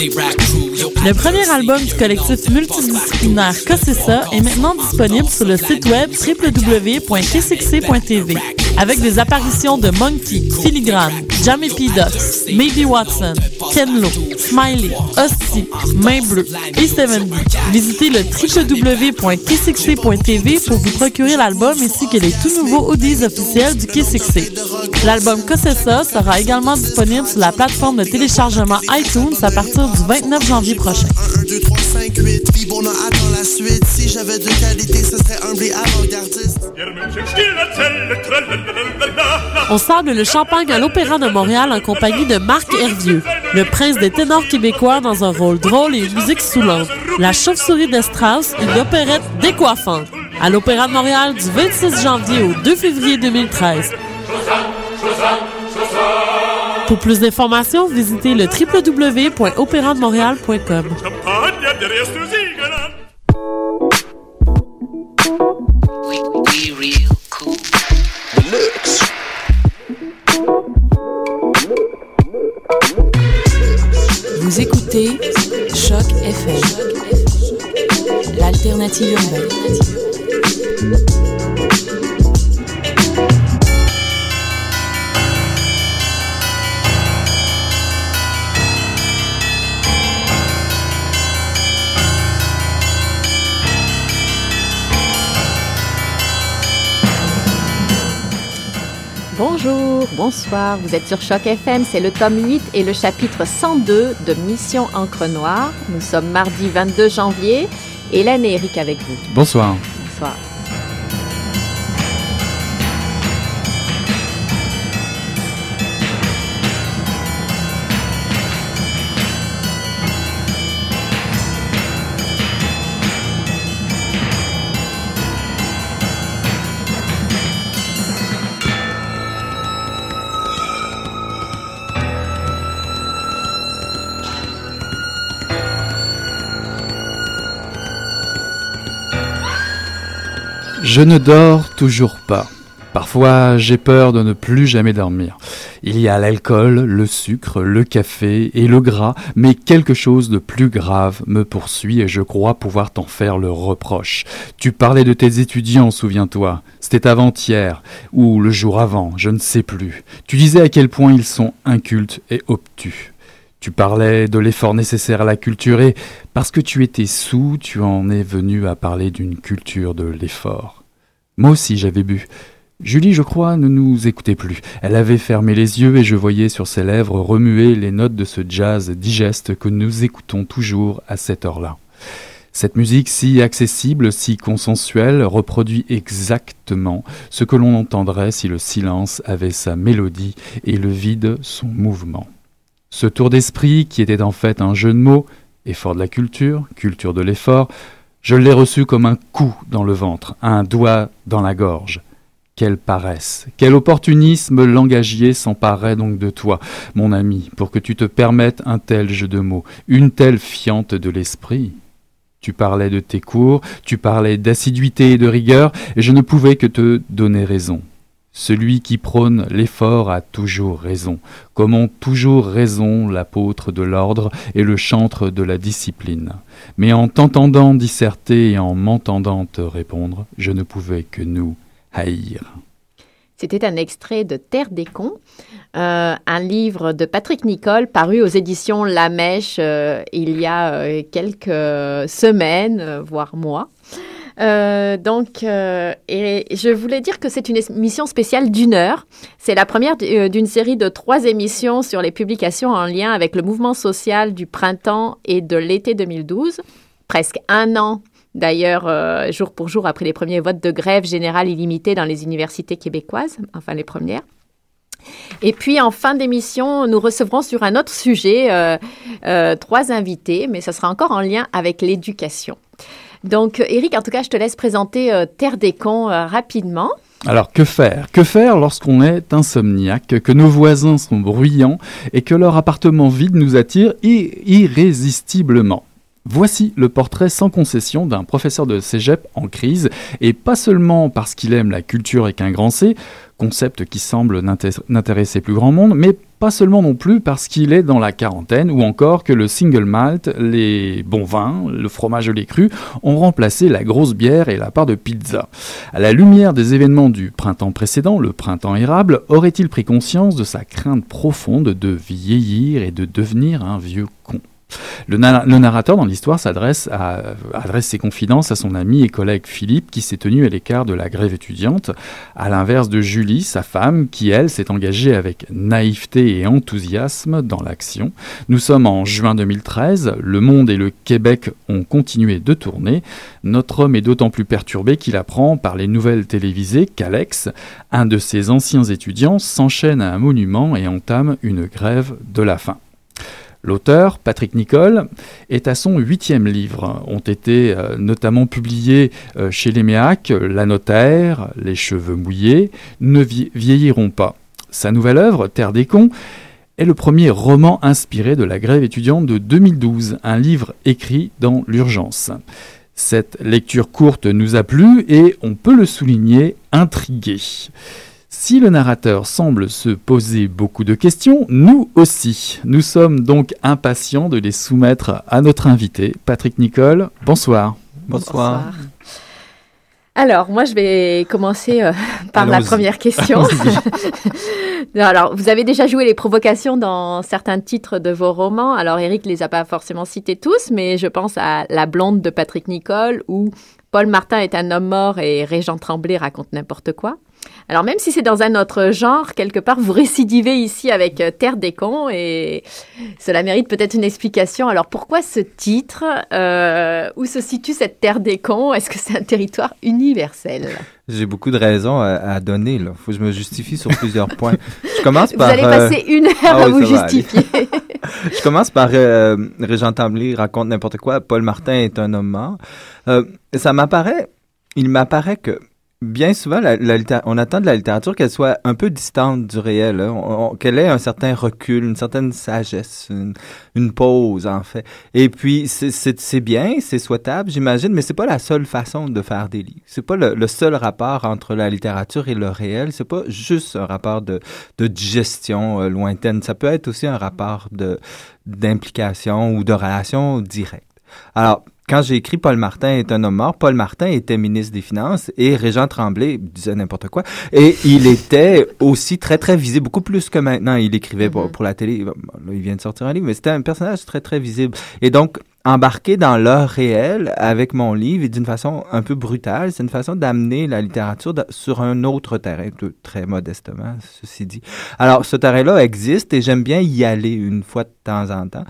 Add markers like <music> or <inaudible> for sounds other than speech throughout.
Le premier album du collectif multidisciplinaire Cossessa est maintenant disponible sur le site web www.kcxc.tv avec des apparitions de Monkey, Filigrane, Jamie P. Ducks, Maybe Watson, Ken Lo, Smiley, Hostie, Main Bleue et 70. Visitez le www.kcxc.tv pour vous procurer l'album ainsi que les tout nouveaux audios officiels du KCXC. L'album Cossessa sera également disponible sur la plateforme de téléchargement iTunes à partir du 29 janvier prochain. 1, 2, 3, 5, 8, Vibona attend la suite. Si j'avais de qualité, ce serait un blé avant-gardiste. On sable le champagne à l'Opéra de Montréal en compagnie de Marc Hervieux, le prince des ténors québécois dans un rôle drôle et une musique soulante. La chauve-souris de Strauss, une opérette décoiffante. À l'Opéra de Montréal du 26 janvier au 2 février 2013. Pour plus d'informations, visitez le www.opérandemontréal.com. Vous écoutez Choc FM, l'alternative urbaine. Bonsoir, vous êtes sur Choc FM, c'est le tome 8 et le chapitre 102 de Mission Encre Noire. Nous sommes mardi 22 janvier. Hélène et Eric avec vous. Bonsoir. Bonsoir. Je ne dors toujours pas. Parfois, j'ai peur de ne plus jamais dormir. Il y a l'alcool, le sucre, le café et le gras, mais quelque chose de plus grave me poursuit et je crois pouvoir t'en faire le reproche. Tu parlais de tes étudiants, souviens-toi. C'était avant-hier, ou le jour avant, je ne sais plus. Tu disais à quel point ils sont incultes et obtus. Tu parlais de l'effort nécessaire à la culture et, parce que tu étais sous, tu en es venu à parler d'une culture de l'effort. Moi aussi j'avais bu. Julie, je crois, ne nous écoutait plus. Elle avait fermé les yeux et je voyais sur ses lèvres remuer les notes de ce jazz digeste que nous écoutons toujours à cette heure-là. Cette musique si accessible, si consensuelle, reproduit exactement ce que l'on entendrait si le silence avait sa mélodie et le vide son mouvement. Ce tour d'esprit, qui était en fait un jeu de mots, effort de la culture, culture de l'effort, je l'ai reçu comme un coup dans le ventre, un doigt dans la gorge. Quelle paresse, quel opportunisme langagier s'emparait donc de toi, mon ami, pour que tu te permettes un tel jeu de mots, une telle fiente de l'esprit. Tu parlais de tes cours, tu parlais d'assiduité et de rigueur, et je ne pouvais que te donner raison. Celui qui prône l'effort a toujours raison, comme ont toujours raison l'apôtre de l'ordre et le chantre de la discipline. Mais en t'entendant disserter et en m'entendant te répondre, je ne pouvais que nous haïr. C'était un extrait de Terre des cons, euh, un livre de Patrick Nicole paru aux éditions La Mèche euh, il y a euh, quelques semaines, voire mois. Euh, donc, euh, et je voulais dire que c'est une émission spéciale d'une heure. C'est la première euh, d'une série de trois émissions sur les publications en lien avec le mouvement social du printemps et de l'été 2012. Presque un an, d'ailleurs, jour pour jour après les premiers votes de grève générale illimitée dans les universités québécoises, enfin les premières. Et puis en fin d'émission, nous recevrons sur un autre sujet trois invités, mais ce sera encore en lien avec l'éducation. Donc Eric, en tout cas, je te laisse présenter euh, Terre des cons rapidement. Alors que faire? Que faire lorsqu'on est insomniaque, que nos voisins sont bruyants et que leur appartement vide nous attire irrésistiblement? Voici le portrait sans concession d'un professeur de cégep en crise, et pas seulement parce qu'il aime la culture et qu'un grand concept qui semble n'intéresser plus grand monde, mais pas seulement non plus parce qu'il est dans la quarantaine, ou encore que le single malt, les bons vins, le fromage et les crus ont remplacé la grosse bière et la part de pizza. À la lumière des événements du printemps précédent, le printemps érable, aurait-il pris conscience de sa crainte profonde de vieillir et de devenir un vieux con? Le, narrateur dans l'histoire s'adresse adresse ses confidences à son ami et collègue Philippe qui s'est tenu à l'écart de la grève étudiante, à l'inverse de Julie, sa femme, qui elle s'est engagée avec naïveté et enthousiasme dans l'action. Nous sommes en juin 2013, le monde et le Québec ont continué de tourner. Notre homme est d'autant plus perturbé qu'il apprend par les nouvelles télévisées qu'Alex, un de ses anciens étudiants, s'enchaîne à un monument et entame une grève de la faim. L'auteur, Patrick Nicole, est à son huitième livre. Ont été euh, notamment publiés euh, chez Léméac La Notaire, Les Cheveux Mouillés, Ne vieilliront pas. Sa nouvelle œuvre, Terre des cons, est le premier roman inspiré de la grève étudiante de 2012, un livre écrit dans l'urgence. Cette lecture courte nous a plu et, on peut le souligner, intrigué. Si le narrateur semble se poser beaucoup de questions, nous aussi. Nous sommes donc impatients de les soumettre à notre invité, Patrick Nicole. Bonsoir. Bonsoir. Alors, moi, je vais commencer euh, <laughs> par la première question. <laughs> Alors, vous avez déjà joué les provocations dans certains titres de vos romans. Alors, Eric les a pas forcément cités tous, mais je pense à La blonde de Patrick Nicole ou Paul Martin est un homme mort et Régent Tremblay raconte n'importe quoi. Alors même si c'est dans un autre genre, quelque part, vous récidivez ici avec euh, Terre des cons et cela mérite peut-être une explication. Alors pourquoi ce titre euh, Où se situe cette Terre des cons? Est-ce que c'est un territoire universel? J'ai beaucoup de raisons à, donner. Il faut que je me justifie sur plusieurs <laughs> points. Je commence par. Vous allez passer une heure ah à vous justifier. <laughs> <laughs> je commence par euh, Régent Tremblay raconte n'importe quoi. Paul Martin est un homme mort. ça m'apparaît. Il m'apparaît que bien souvent, on attend de la littérature qu'elle soit un peu distante du réel, hein. qu'elle ait un certain recul, une certaine sagesse, une, pause en fait. Et puis c'est bien, c'est souhaitable, j'imagine, mais c'est pas la seule façon de faire des livres. C'est pas le, seul rapport entre la littérature et le réel. C'est pas juste un rapport de, de digestion euh, lointaine. Ça peut être aussi un rapport d'implication ou de relation directe. Alors, quand j'ai écrit Paul Martin est un homme mort, Paul Martin était ministre des Finances et Régent Tremblay disait n'importe quoi. Et il était aussi très, très visible, beaucoup plus que maintenant. Il écrivait pour, mm-hmm. la télé. il vient de sortir un livre, mais c'était un personnage très, très visible. Et donc, embarquer dans l'heure réelle avec mon livre et d'une façon un peu brutale, c'est une façon d'amener la littérature sur un autre terrain, très modestement, ceci dit. Alors, ce terrain-là existe et j'aime bien y aller une fois de temps en temps.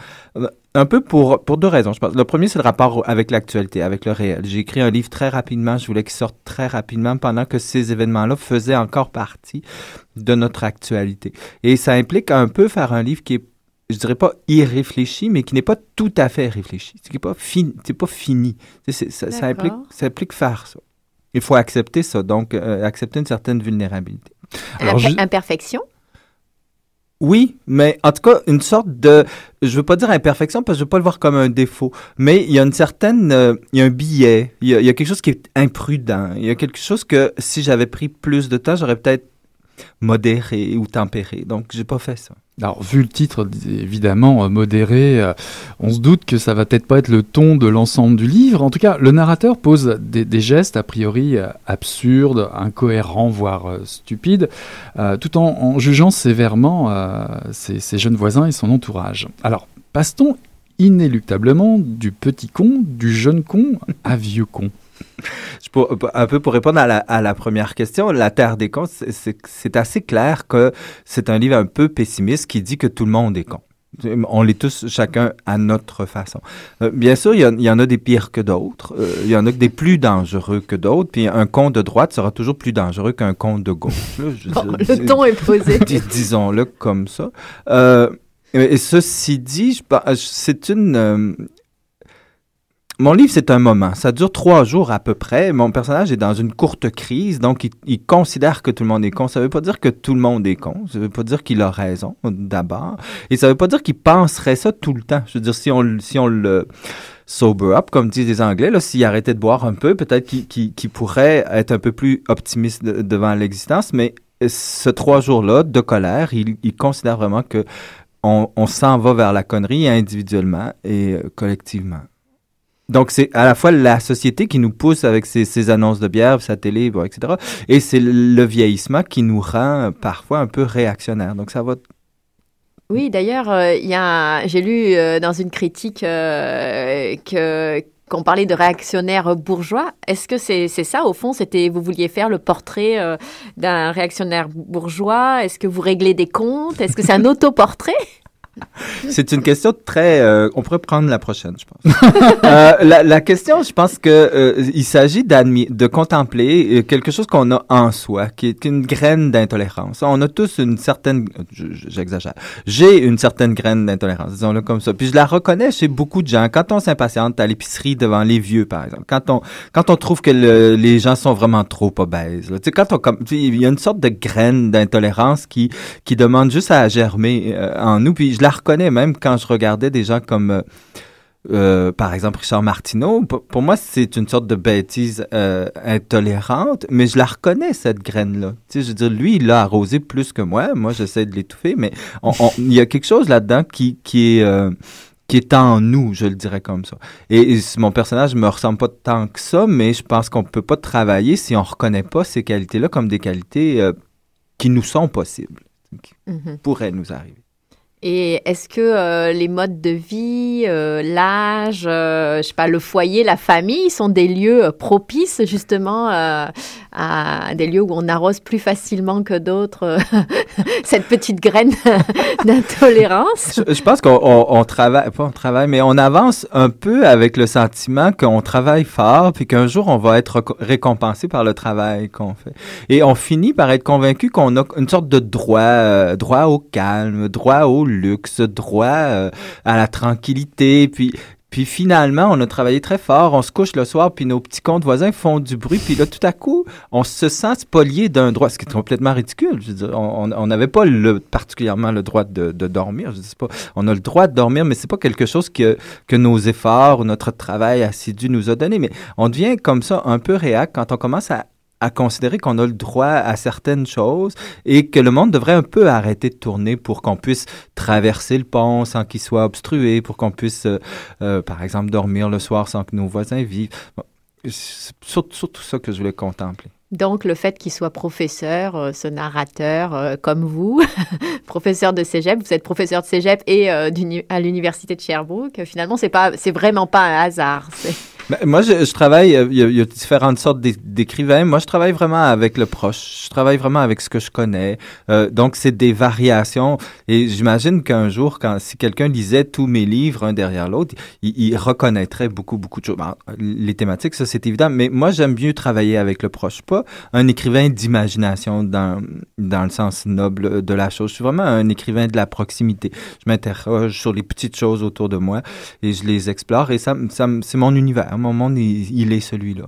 Un peu pour, pour deux raisons, je pense. Le premier, c'est le rapport avec l'actualité, avec le réel. J'ai écrit un livre très rapidement, je voulais qu'il sorte très rapidement pendant que ces événements-là faisaient encore partie de notre actualité. Et ça implique un peu faire un livre qui est, je dirais pas irréfléchi, mais qui n'est pas tout à fait réfléchi. C'est pas fini. C'est pas fini. ça, ça, implique, ça implique faire ça. Il faut accepter ça, donc euh, accepter une certaine vulnérabilité. Alors, Imperfection? Oui, mais en tout cas, une sorte de, je veux pas dire imperfection parce que je veux pas le voir comme un défaut, mais il y a une certaine, euh, il y a un billet, il y a, il y a, quelque chose qui est imprudent, il y a quelque chose que si j'avais pris plus de temps, j'aurais peut-être modéré ou tempéré. Donc, j'ai pas fait ça. Alors, vu le titre, évidemment, euh, modéré, euh, on se doute que ça va peut-être pas être le ton de l'ensemble du livre. En tout cas, le narrateur pose des, gestes a priori euh, absurdes, incohérents, voire stupides, tout en, jugeant sévèrement ses, ses, jeunes voisins et son entourage. Alors, passe-t-on inéluctablement du petit con, du jeune con, à vieux con? Un peu pour répondre à la, première question, La Terre des cons, c'est assez clair que c'est un livre un peu pessimiste qui dit que tout le monde est con. On l'est tous, chacun à notre façon. Euh, bien sûr, il y, en a des pires que d'autres. Euh, il y en a des plus dangereux que d'autres. Puis un compte de droite sera toujours plus dangereux qu'un compte de gauche. là. Je veux <laughs> Bon, dire, le ton est posé. Dis- Disons-le comme ça. Euh, et ceci dit, c'est une. Mon livre, c'est un moment. Ça dure trois jours à peu près. Mon personnage est dans une courte crise, donc il, considère que tout le monde est con. Ça veut pas dire que tout le monde est con. Ça veut pas dire qu'il a raison, d'abord. Et ça veut pas dire qu'il penserait ça tout le temps. Je veux dire, si on, le- sober up, comme disent les Anglais, s'il arrêtait de boire un peu, peut-être qu'il pourrait être un peu plus optimiste de- devant l'existence. Mais ce trois jours-là de colère, il, considère vraiment que on, on s'en va vers la connerie individuellement et euh, collectivement. Donc, c'est à la fois la société qui nous pousse avec ses, annonces de bière, sa télé, etc. Et c'est le, vieillissement qui nous rend euh, parfois un peu réactionnaires. Donc, ça va. Oui, d'ailleurs, euh, j'ai lu euh, dans une critique euh, qu'on parlait de réactionnaire bourgeois. Est-ce que c'est ça au fond? C'était vous vouliez faire le portrait d'un réactionnaire bourgeois? Est-ce que vous réglez des comptes? Est-ce que c'est un autoportrait? <laughs> C'est une question très. euh, on pourrait prendre la prochaine, je pense. <laughs> Euh, la, la question, je pense que euh, il s'agit de contempler euh, quelque chose qu'on a en soi, qui est une graine d'intolérance. On a tous une certaine. je- je- J'exagère. J'ai une certaine graine d'intolérance, disons-le comme ça. Puis je la reconnais chez beaucoup de gens. Quand on s'impatiente à l'épicerie devant les vieux, par exemple, quand on quand on trouve que le- les gens sont vraiment trop obèses, là. tu sais, quand on comme, il y a une sorte de graine d'intolérance qui qui demande juste à germer euh, en nous. Puis je la reconnais même quand je regardais des gens comme, euh, euh, par exemple, Richard Martineau. Pour, pour moi, c'est une sorte de bêtise euh, intolérante, mais je la reconnais, cette graine-là. Tu sais, je veux dire, lui, il l'a arrosé plus que moi. Moi, j'essaie de l'étouffer, mais il y a quelque chose là-dedans qui, qui est... euh, qui est en nous, je le dirais comme ça. Et, et mon personnage me ressemble pas tant que ça, mais je pense qu'on peut pas travailler si on reconnaît pas ces qualités-là comme des qualités euh, qui nous sont possibles, qui Mhm. pourraient nous arriver. Et est-ce que euh, les modes de vie, euh, l'âge, euh, je sais pas, le foyer, la famille sont des lieux euh, propices justement à des lieux où on arrose plus facilement que d'autres <laughs> cette petite graine <laughs> d'intolérance? Je, pense qu'on on, on travaille, pas on travaille, mais on avance un peu avec le sentiment qu'on travaille fort, puis qu'un jour on va être récompensé par le travail qu'on fait. Et on finit par être convaincu qu'on a une sorte de droit, droit au calme, droit au luxe, droit euh, à la tranquillité, puis. Puis finalement, on a travaillé très fort, on se couche le soir, puis nos petits comptes voisins font du bruit, puis là, tout à coup, on se sent spolié d'un droit, ce qui est complètement ridicule. On n'avait pas le, particulièrement le droit de, dormir. Je pas, on a le droit de dormir, mais c'est pas quelque chose que, que nos efforts ou notre travail assidu nous a donné. Mais on devient comme ça un peu réac quand on commence à, à considérer qu'on a le droit à certaines choses et que le monde devrait un peu arrêter de tourner pour qu'on puisse traverser le pont sans qu'il soit obstrué, pour qu'on puisse, euh, euh, par exemple, dormir le soir sans que nos voisins vivent. C'est surtout, ça que je voulais contempler. Donc le fait qu'il soit professeur, euh, ce narrateur comme vous, <laughs> professeur de cégep, vous êtes professeur de cégep et à l'université de Sherbrooke, finalement c'est pas, c'est vraiment pas un hasard. Ben, moi, je, je travaille, euh, il y, a, y a différentes sortes d'é- d'écrivains. Moi, je travaille vraiment avec le proche. Je travaille vraiment avec ce que je connais. Euh, donc, c'est des variations. Et j'imagine qu'un jour, quand si quelqu'un lisait tous mes livres un derrière l'autre, il, il reconnaîtrait beaucoup, beaucoup de choses. Bon, les thématiques, ça, c'est évident. Mais moi, j'aime mieux travailler avec le proche. Pas un écrivain d'imagination dans, dans le sens noble de la chose. Je suis vraiment un écrivain de la proximité. Je m'interroge sur les petites choses autour de moi et je les explore. Et ça, ça, c'est mon univers. Mon monde, il, il est celui-là.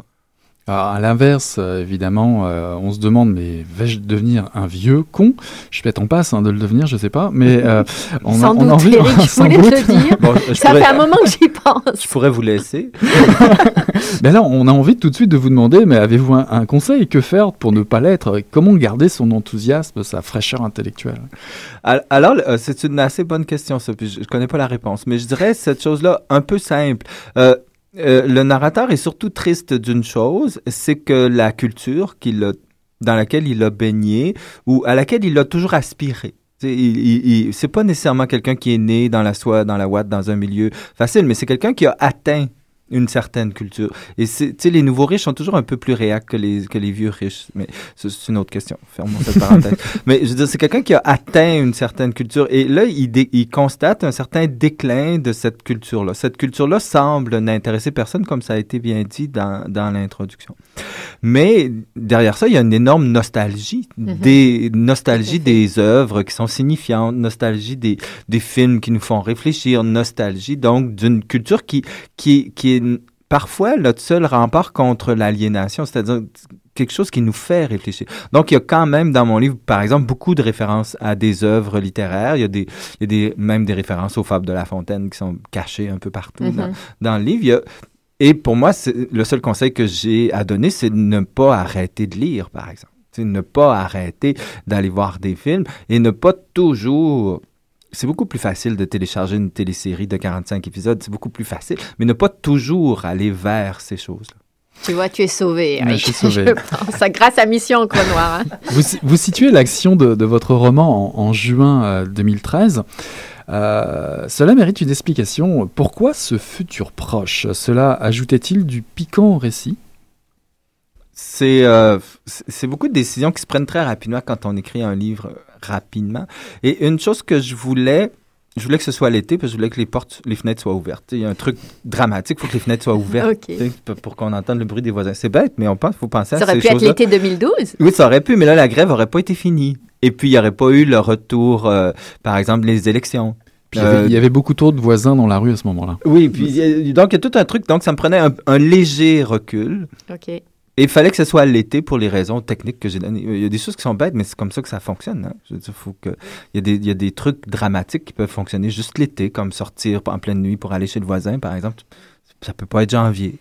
Alors, à l'inverse, euh, évidemment, euh, on se demande, mais vais-je devenir un vieux con? Je suis peut-être en passe hein, de le devenir, je sais pas, mais euh, <laughs> on, a, Sans on a doute, envie Eric, <laughs> je te doute. le dire. Bon, je, Ça pourrais, fait un moment que j'y pense. je pourrais vous laisser. <laughs> Ben là, on a envie tout de suite de vous demander, mais avez-vous un, un conseil? Que faire pour ne pas l'être? Comment garder son enthousiasme, sa fraîcheur intellectuelle? Al- Alors, euh, c'est une assez bonne question, ça. Puis je, je connais pas la réponse, mais je dirais cette chose-là un peu simple. Euh, euh, le narrateur est surtout triste d'une chose, c'est que la culture dans laquelle il a baigné ou à laquelle il a toujours aspiré. C'est pas nécessairement quelqu'un qui est né dans la soie, dans la ouate, dans un milieu facile, mais c'est quelqu'un qui a atteint une certaine culture. Et tu sais, les nouveaux riches sont toujours un peu plus réacs que les, que les vieux riches. Mais c'est une autre question. Fermons cette parenthèse. <laughs> Mais je veux dire, c'est quelqu'un qui a atteint une certaine culture. Et là, il, dé- il constate un certain déclin de cette culture-là. Cette culture-là semble n'intéresser personne, comme ça a été bien dit dans, dans l'introduction. Mais derrière ça, il y a une énorme nostalgie, Mhm. des nostalgie des œuvres qui sont signifiantes, nostalgie des, des films qui nous font réfléchir, nostalgie donc d'une culture qui, qui, qui est parfois notre seul rempart contre l'aliénation, c'est-à-dire quelque chose qui nous fait réfléchir. Donc, il y a quand même dans mon livre, par exemple, beaucoup de références à des œuvres littéraires. Il y a, des, il y a des, même des références aux fables de La Fontaine qui sont cachées un peu partout dans, Mhm. dans le livre. Il y a- et pour moi, le seul conseil que j'ai à donner, c'est de ne pas arrêter de lire, par exemple. C'est ne pas arrêter d'aller voir des films et ne pas toujours... C'est beaucoup plus facile de télécharger une télésérie de 45 épisodes, c'est beaucoup plus facile, mais ne pas toujours aller vers ces choses-là. Tu vois, tu es sauvé. Eric. je suis sauvé. <laughs> Je pense, grâce à Mission Encre Noire. hein. <laughs> Vous, vous situez l'action de, de votre roman en, en juin euh, 2013. Euh, cela mérite une explication. Pourquoi ce futur proche? Cela ajoutait-il du piquant au récit? C'est euh, beaucoup de décisions qui se prennent très rapidement quand on écrit un livre euh, rapidement. Et une chose que je voulais, je voulais que ce soit l'été, parce que je voulais que les portes, les fenêtres soient ouvertes. Il y a un truc dramatique, il faut que les fenêtres soient ouvertes pour- qu'on entende le bruit des voisins. C'est bête, mais on pense, faut penser Ça à aurait ces pu être l'été 2012. Oui, ça aurait pu, mais là, la grève aurait pas été finie. Et puis, il n'y aurait pas eu le retour, euh, par exemple, les élections. Puis il y avait- il y avait beaucoup trop de voisins dans la rue à ce moment-là. Oui, puis donc il y a tout un truc, donc ça me prenait un, un léger recul. OK. Et il fallait que ce soit l'été pour les raisons techniques que j'ai données. Il y a des choses qui sont bêtes, mais c'est comme ça que ça fonctionne. Hein? Je veux dire, faut que... il, y a des, il y a des trucs dramatiques qui peuvent fonctionner juste l'été, comme sortir en pleine nuit pour aller chez le voisin, par exemple. Ça peut pas être janvier.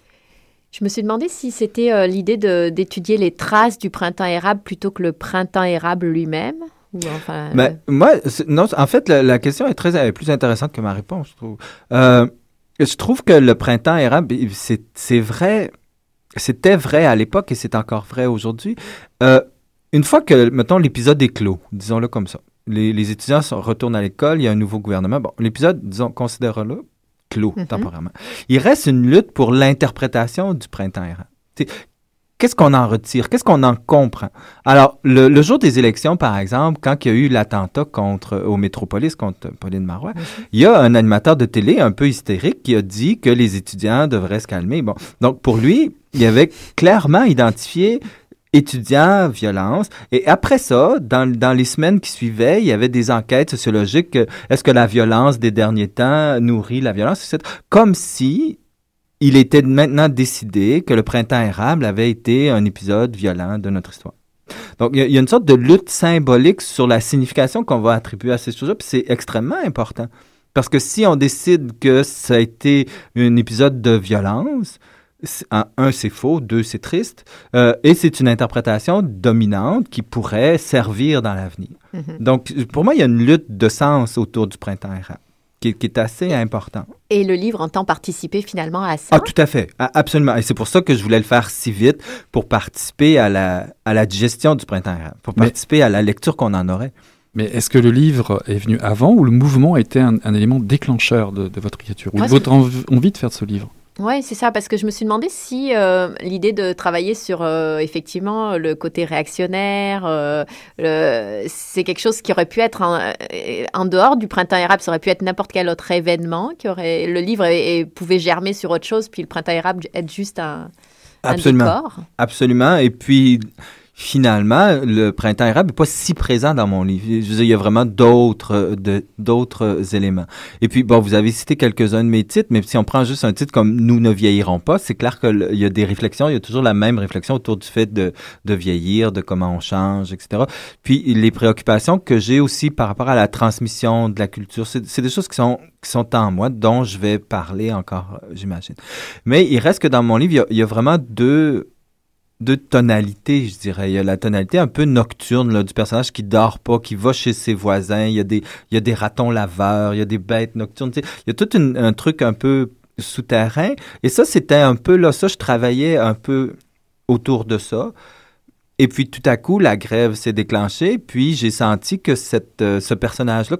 Je me suis demandé si c'était euh, l'idée d'étudier les traces du printemps érable plutôt que le printemps érable lui-même. Ou enfin, euh, Ben, moi, non, en fait, la, la question est très elle est plus intéressante que ma réponse, je trouve. Euh, je trouve que le printemps érable, c'est vrai, c'était vrai à l'époque et c'est encore vrai aujourd'hui. Euh, une fois que, mettons, l'épisode est clos, disons-le comme ça, les, les étudiants sont- retournent à l'école, il y a un nouveau gouvernement. Bon, l'épisode, disons, considérons-le clos Mhm. temporairement. Il reste une lutte pour l'interprétation du printemps érable. Qu'est-ce qu'on en retire? Qu'est-ce qu'on en comprend? Alors, le, le jour des élections, par exemple, quand il y a eu l'attentat contre au Métropolis contre Pauline Marois, il y a un animateur de télé un peu hystérique qui a dit que les étudiants devraient se calmer. Bon, donc pour lui, il avait clairement identifié étudiants, violence. Et après ça, dans, dans les semaines qui suivaient, il y avait des enquêtes sociologiques. Est-ce que la violence des derniers temps nourrit la violence? etc. Comme si il était maintenant décidé que le printemps érable avait été un épisode violent de notre histoire. Donc, il y, a, il y a une sorte de lutte symbolique sur la signification qu'on va attribuer à ces choses-là, puis c'est extrêmement important. Parce que si on décide que ça a été un épisode de violence, un, c'est faux, deux, c'est triste, euh, et c'est une interprétation dominante qui pourrait servir dans l'avenir. mhm. Donc, pour moi, il y a une lutte de sens autour du printemps érable qui, qui est assez important. Et le livre entend participer finalement à ça? Ah, tout à fait. A- absolument. Et c'est pour ça que je voulais le faire si vite, pour participer à la, à la digestion du printemps arabe, pour Mais- participer à la lecture qu'on en aurait. Mais est-ce que le livre est venu avant ou le mouvement était un, un élément déclencheur de, de votre écriture? Ou de votre env- envie de faire ce livre? Oui, c'est ça, parce que je me suis demandé si euh, l'idée de travailler sur euh, effectivement le côté réactionnaire, euh, c'est quelque chose qui aurait pu être en, en dehors du printemps érable, ça aurait pu être n'importe quel autre événement, qui aurait le livre et, et pouvait germer sur autre chose, puis le printemps érable être juste un, un Absolument. décor. Absolument. Et puis, finalement, le printemps arabe n'est pas si présent dans mon livre. Je veux dire, il y a vraiment d'autres, euh, d'autres euh, éléments. Et puis, bon, vous avez cité quelques-uns de mes titres, mais si on prend juste un titre comme Nous ne vieillirons pas, c'est clair qu'il y a des réflexions, il y a toujours la même réflexion autour du fait de, vieillir, de comment on change, etc. Puis, les préoccupations que j'ai aussi par rapport à la transmission de la culture, c'est des choses qui sont, qui sont en moi, dont je vais parler encore, euh, j'imagine. Mais il reste que dans mon livre, il y a vraiment deux, deux tonalités, je dirais. Il y a la tonalité un peu nocturne là, du personnage qui dort pas, qui va chez ses voisins. Il y a des, il y a des ratons laveurs, il y a des bêtes nocturnes. Il y a tout un truc un peu souterrain. Et ça, c'était un peu là, ça, je travaillais un peu autour de ça. Et puis tout à coup, la grève s'est déclenchée, puis j'ai senti que cette, euh, ce personnage-là,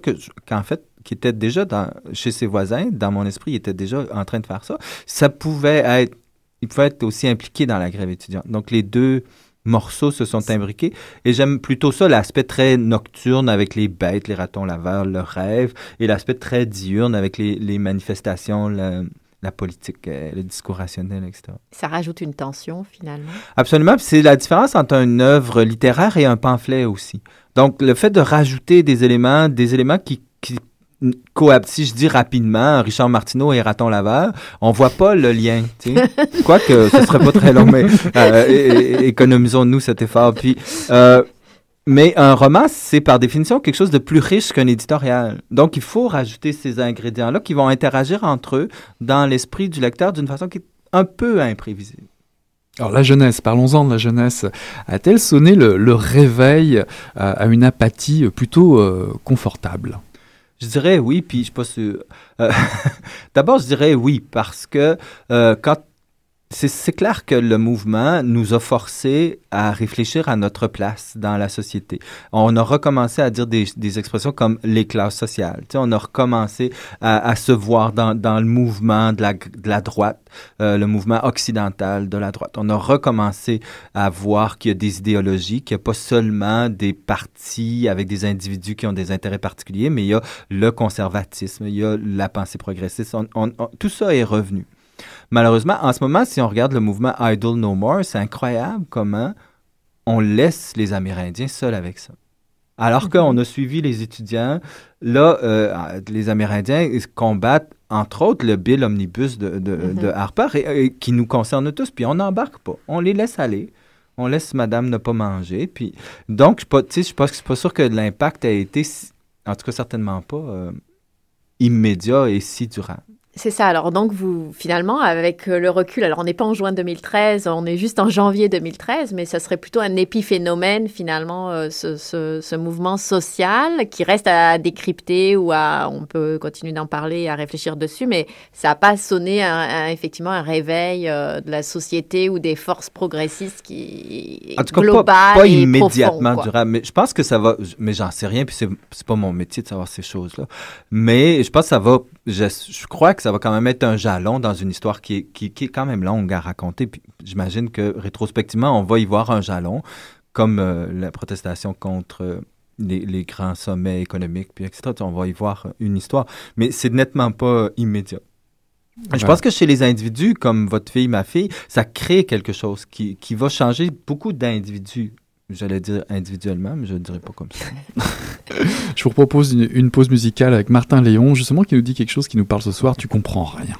fait, qui était déjà chez ses voisins, dans mon esprit, il était déjà en train de faire ça. Ça pouvait être, il pouvait être aussi impliqué dans la grève étudiante. Donc les deux morceaux se sont imbriqués et j'aime plutôt ça, l'aspect très nocturne avec les bêtes, les ratons laveurs, le rêve et l'aspect très diurne avec les, les manifestations, la, la politique, euh, le discours rationnel, etc. Ça rajoute une tension finalement. Absolument. C'est la différence entre une œuvre littéraire et un pamphlet aussi. Donc, le fait de rajouter des éléments, des éléments qui, si je dis rapidement, Richard Martineau et Raton Laveur, on voit pas le lien. tu sais. <laughs> Quoique, ce serait pas très long, mais euh, économisons-nous cet effort. Puis, euh, mais un roman, c'est par définition quelque chose de plus riche qu'un éditorial. Donc, il faut rajouter ces ingrédients-là qui vont interagir entre eux dans l'esprit du lecteur d'une façon qui est un peu imprévisible. Alors la jeunesse, parlons-en de la jeunesse. A-t-elle sonné le, le réveil euh, à une apathie plutôt euh, confortable? Je dirais oui, puis je suis pas sûr. Euh, <laughs> D'abord, je dirais oui, parce que euh, quand c'est clair que le mouvement nous a forcé à réfléchir à notre place dans la société. On a recommencé à dire des, des expressions comme les classes sociales. Tu sais, on a recommencé à, à se voir dans, dans le mouvement de la, de la droite, euh, le mouvement occidental de la droite. On a recommencé à voir qu'il y a des idéologies, qu'il n'y a pas seulement des partis avec des individus qui ont des intérêts particuliers, mais il y a le conservatisme, il y a la pensée progressiste. On- on- on- tout ça est revenu. Malheureusement, en ce moment, si on regarde le mouvement Idle No More, c'est incroyable comment on laisse les Amérindiens seuls avec ça. Alors qu'on a suivi les étudiants, là, euh, les Amérindiens ils combattent, entre autres, le bill omnibus de, de, Mhm. de Harper, et- et qui nous concerne tous, puis on n'embarque pas. On les laisse aller. On laisse madame ne pas manger. Puis, donc, je suis pas- sûr que l'impact a été, si- en tout cas certainement pas, euh, immédiat et si durable. C'est ça. Alors donc vous finalement avec euh, le recul, alors on n'est pas en juin 2013, on est juste en janvier 2013, mais ça serait plutôt un épiphénomène finalement euh, ce, ce- ce mouvement social qui reste à décrypter ou à on peut continuer d'en parler, et à réfléchir dessus, mais ça n'a pas sonné un- un- effectivement un réveil euh, de la société ou des forces progressistes qui En tout cas, globales pas, pas et immédiatement profondes, durable. Mais je pense que ça va. Mais j'en sais rien, puis c'est c'est pas mon métier de savoir ces choses-là. Mais je pense que ça va. Je, je crois que ça va quand même être un jalon dans une histoire qui est, qui, qui est quand même longue à raconter. Puis j'imagine que rétrospectivement, on va y voir un jalon, comme euh, la protestation contre. euh, les, les grands sommets économiques, puis etc. On va y voir une histoire. Mais c'est nettement pas immédiat. Je pense que chez les individus, comme votre fille, ma fille, ça crée quelque chose qui, qui va changer beaucoup d'individus. J'allais dire individuellement, mais je ne dirais pas comme ça. <laughs> Je vous propose une, une pause musicale avec Martin Léon, justement, qui nous dit quelque chose qui nous parle ce soir. Tu comprends rien.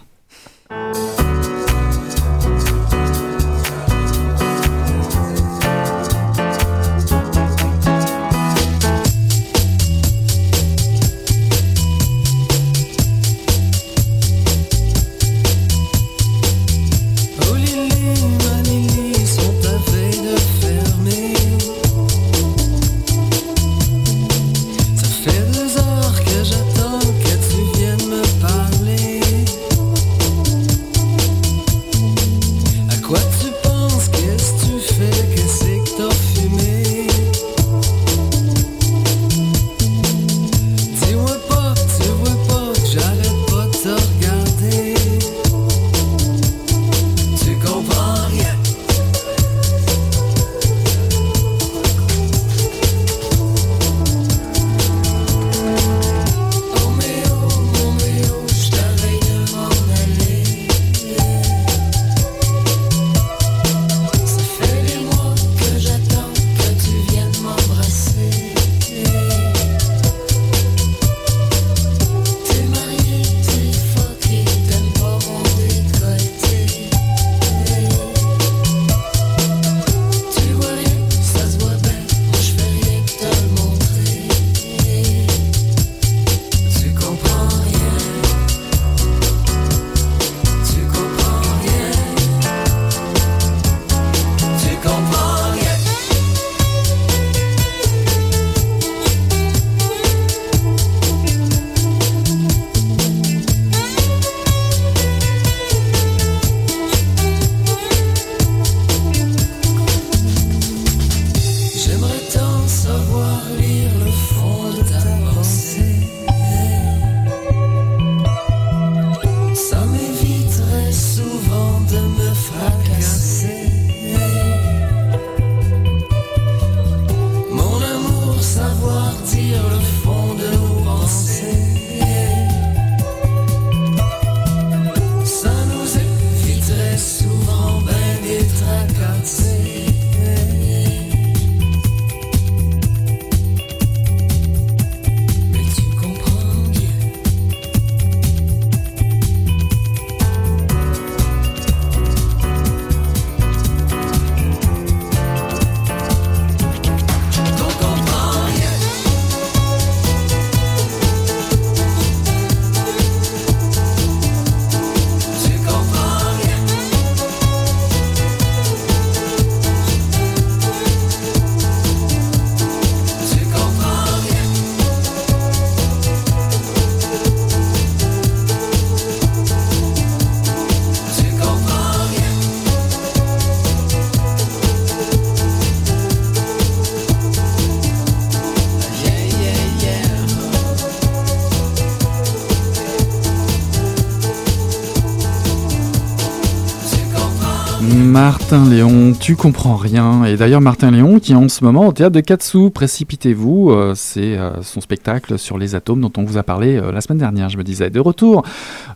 Martin Léon, tu comprends rien. Et d'ailleurs, Martin Léon, qui est en ce moment au théâtre de Katsu, Précipitez-vous, euh, c'est euh, son spectacle sur les atomes dont on vous a parlé euh, la semaine dernière, je me disais. De retour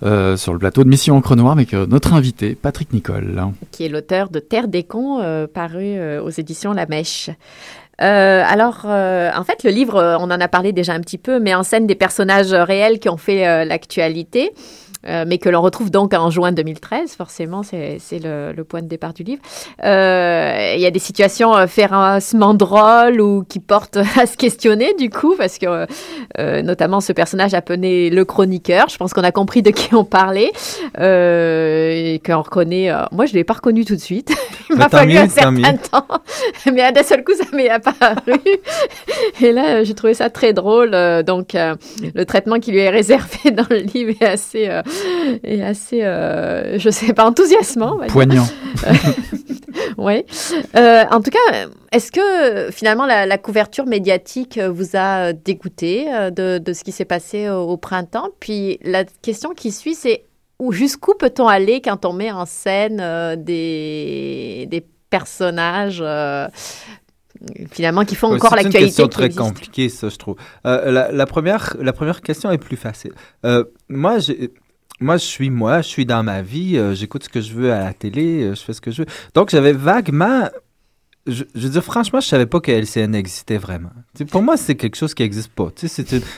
sur le plateau de Mission Encre Noire avec notre invité, Patrick Nicole. qui est l'auteur de Terre des cons, paru aux éditions La Mèche. Alors, en fait, le livre, on en a parlé déjà un petit peu, met en scène des personnages réels qui ont fait l'actualité, euh, mais que l'on retrouve donc en juin 2013, forcément, c'est le, le point de départ du livre. Euh, Il y a des situations euh, férocement drôles ou qui portent <laughs> à se questionner, du coup, parce que euh, notamment ce personnage appelé le chroniqueur, je pense qu'on a compris de qui on parlait, euh, et qu'on reconnaît. euh, moi, je ne l'ai pas reconnu tout de suite. <laughs> Il m'a tant fallu un certain temps, <laughs> mais d'un seul coup, ça m'est apparu. Et là, j'ai trouvé ça très drôle. Donc, euh, le traitement qui lui est réservé dans le livre est assez, euh, <laughs> est assez, euh, je sais pas, enthousiasmant. on va dire. Poignant. <laughs> Oui. Euh, en tout cas, est-ce que finalement la, la couverture médiatique vous a dégoûté euh, de, de ce qui s'est passé au, au printemps? Puis la question qui suit, c'est où- jusqu'où peut-on aller quand on met en scène euh, des, des personnages euh, finalement qui font encore c'est une l'actualité question très existe compliquée, ça, je trouve. Euh, la, la première, la première question est plus facile. Euh, moi, j'ai- moi, je suis moi, je suis dans ma vie, euh, j'écoute ce que je veux à la télé, euh, je fais ce que je veux. Donc, j'avais vaguement. Je, veux dire, franchement, je savais pas que LCN existait vraiment. Pour moi, c'est quelque chose qui n'existe pas.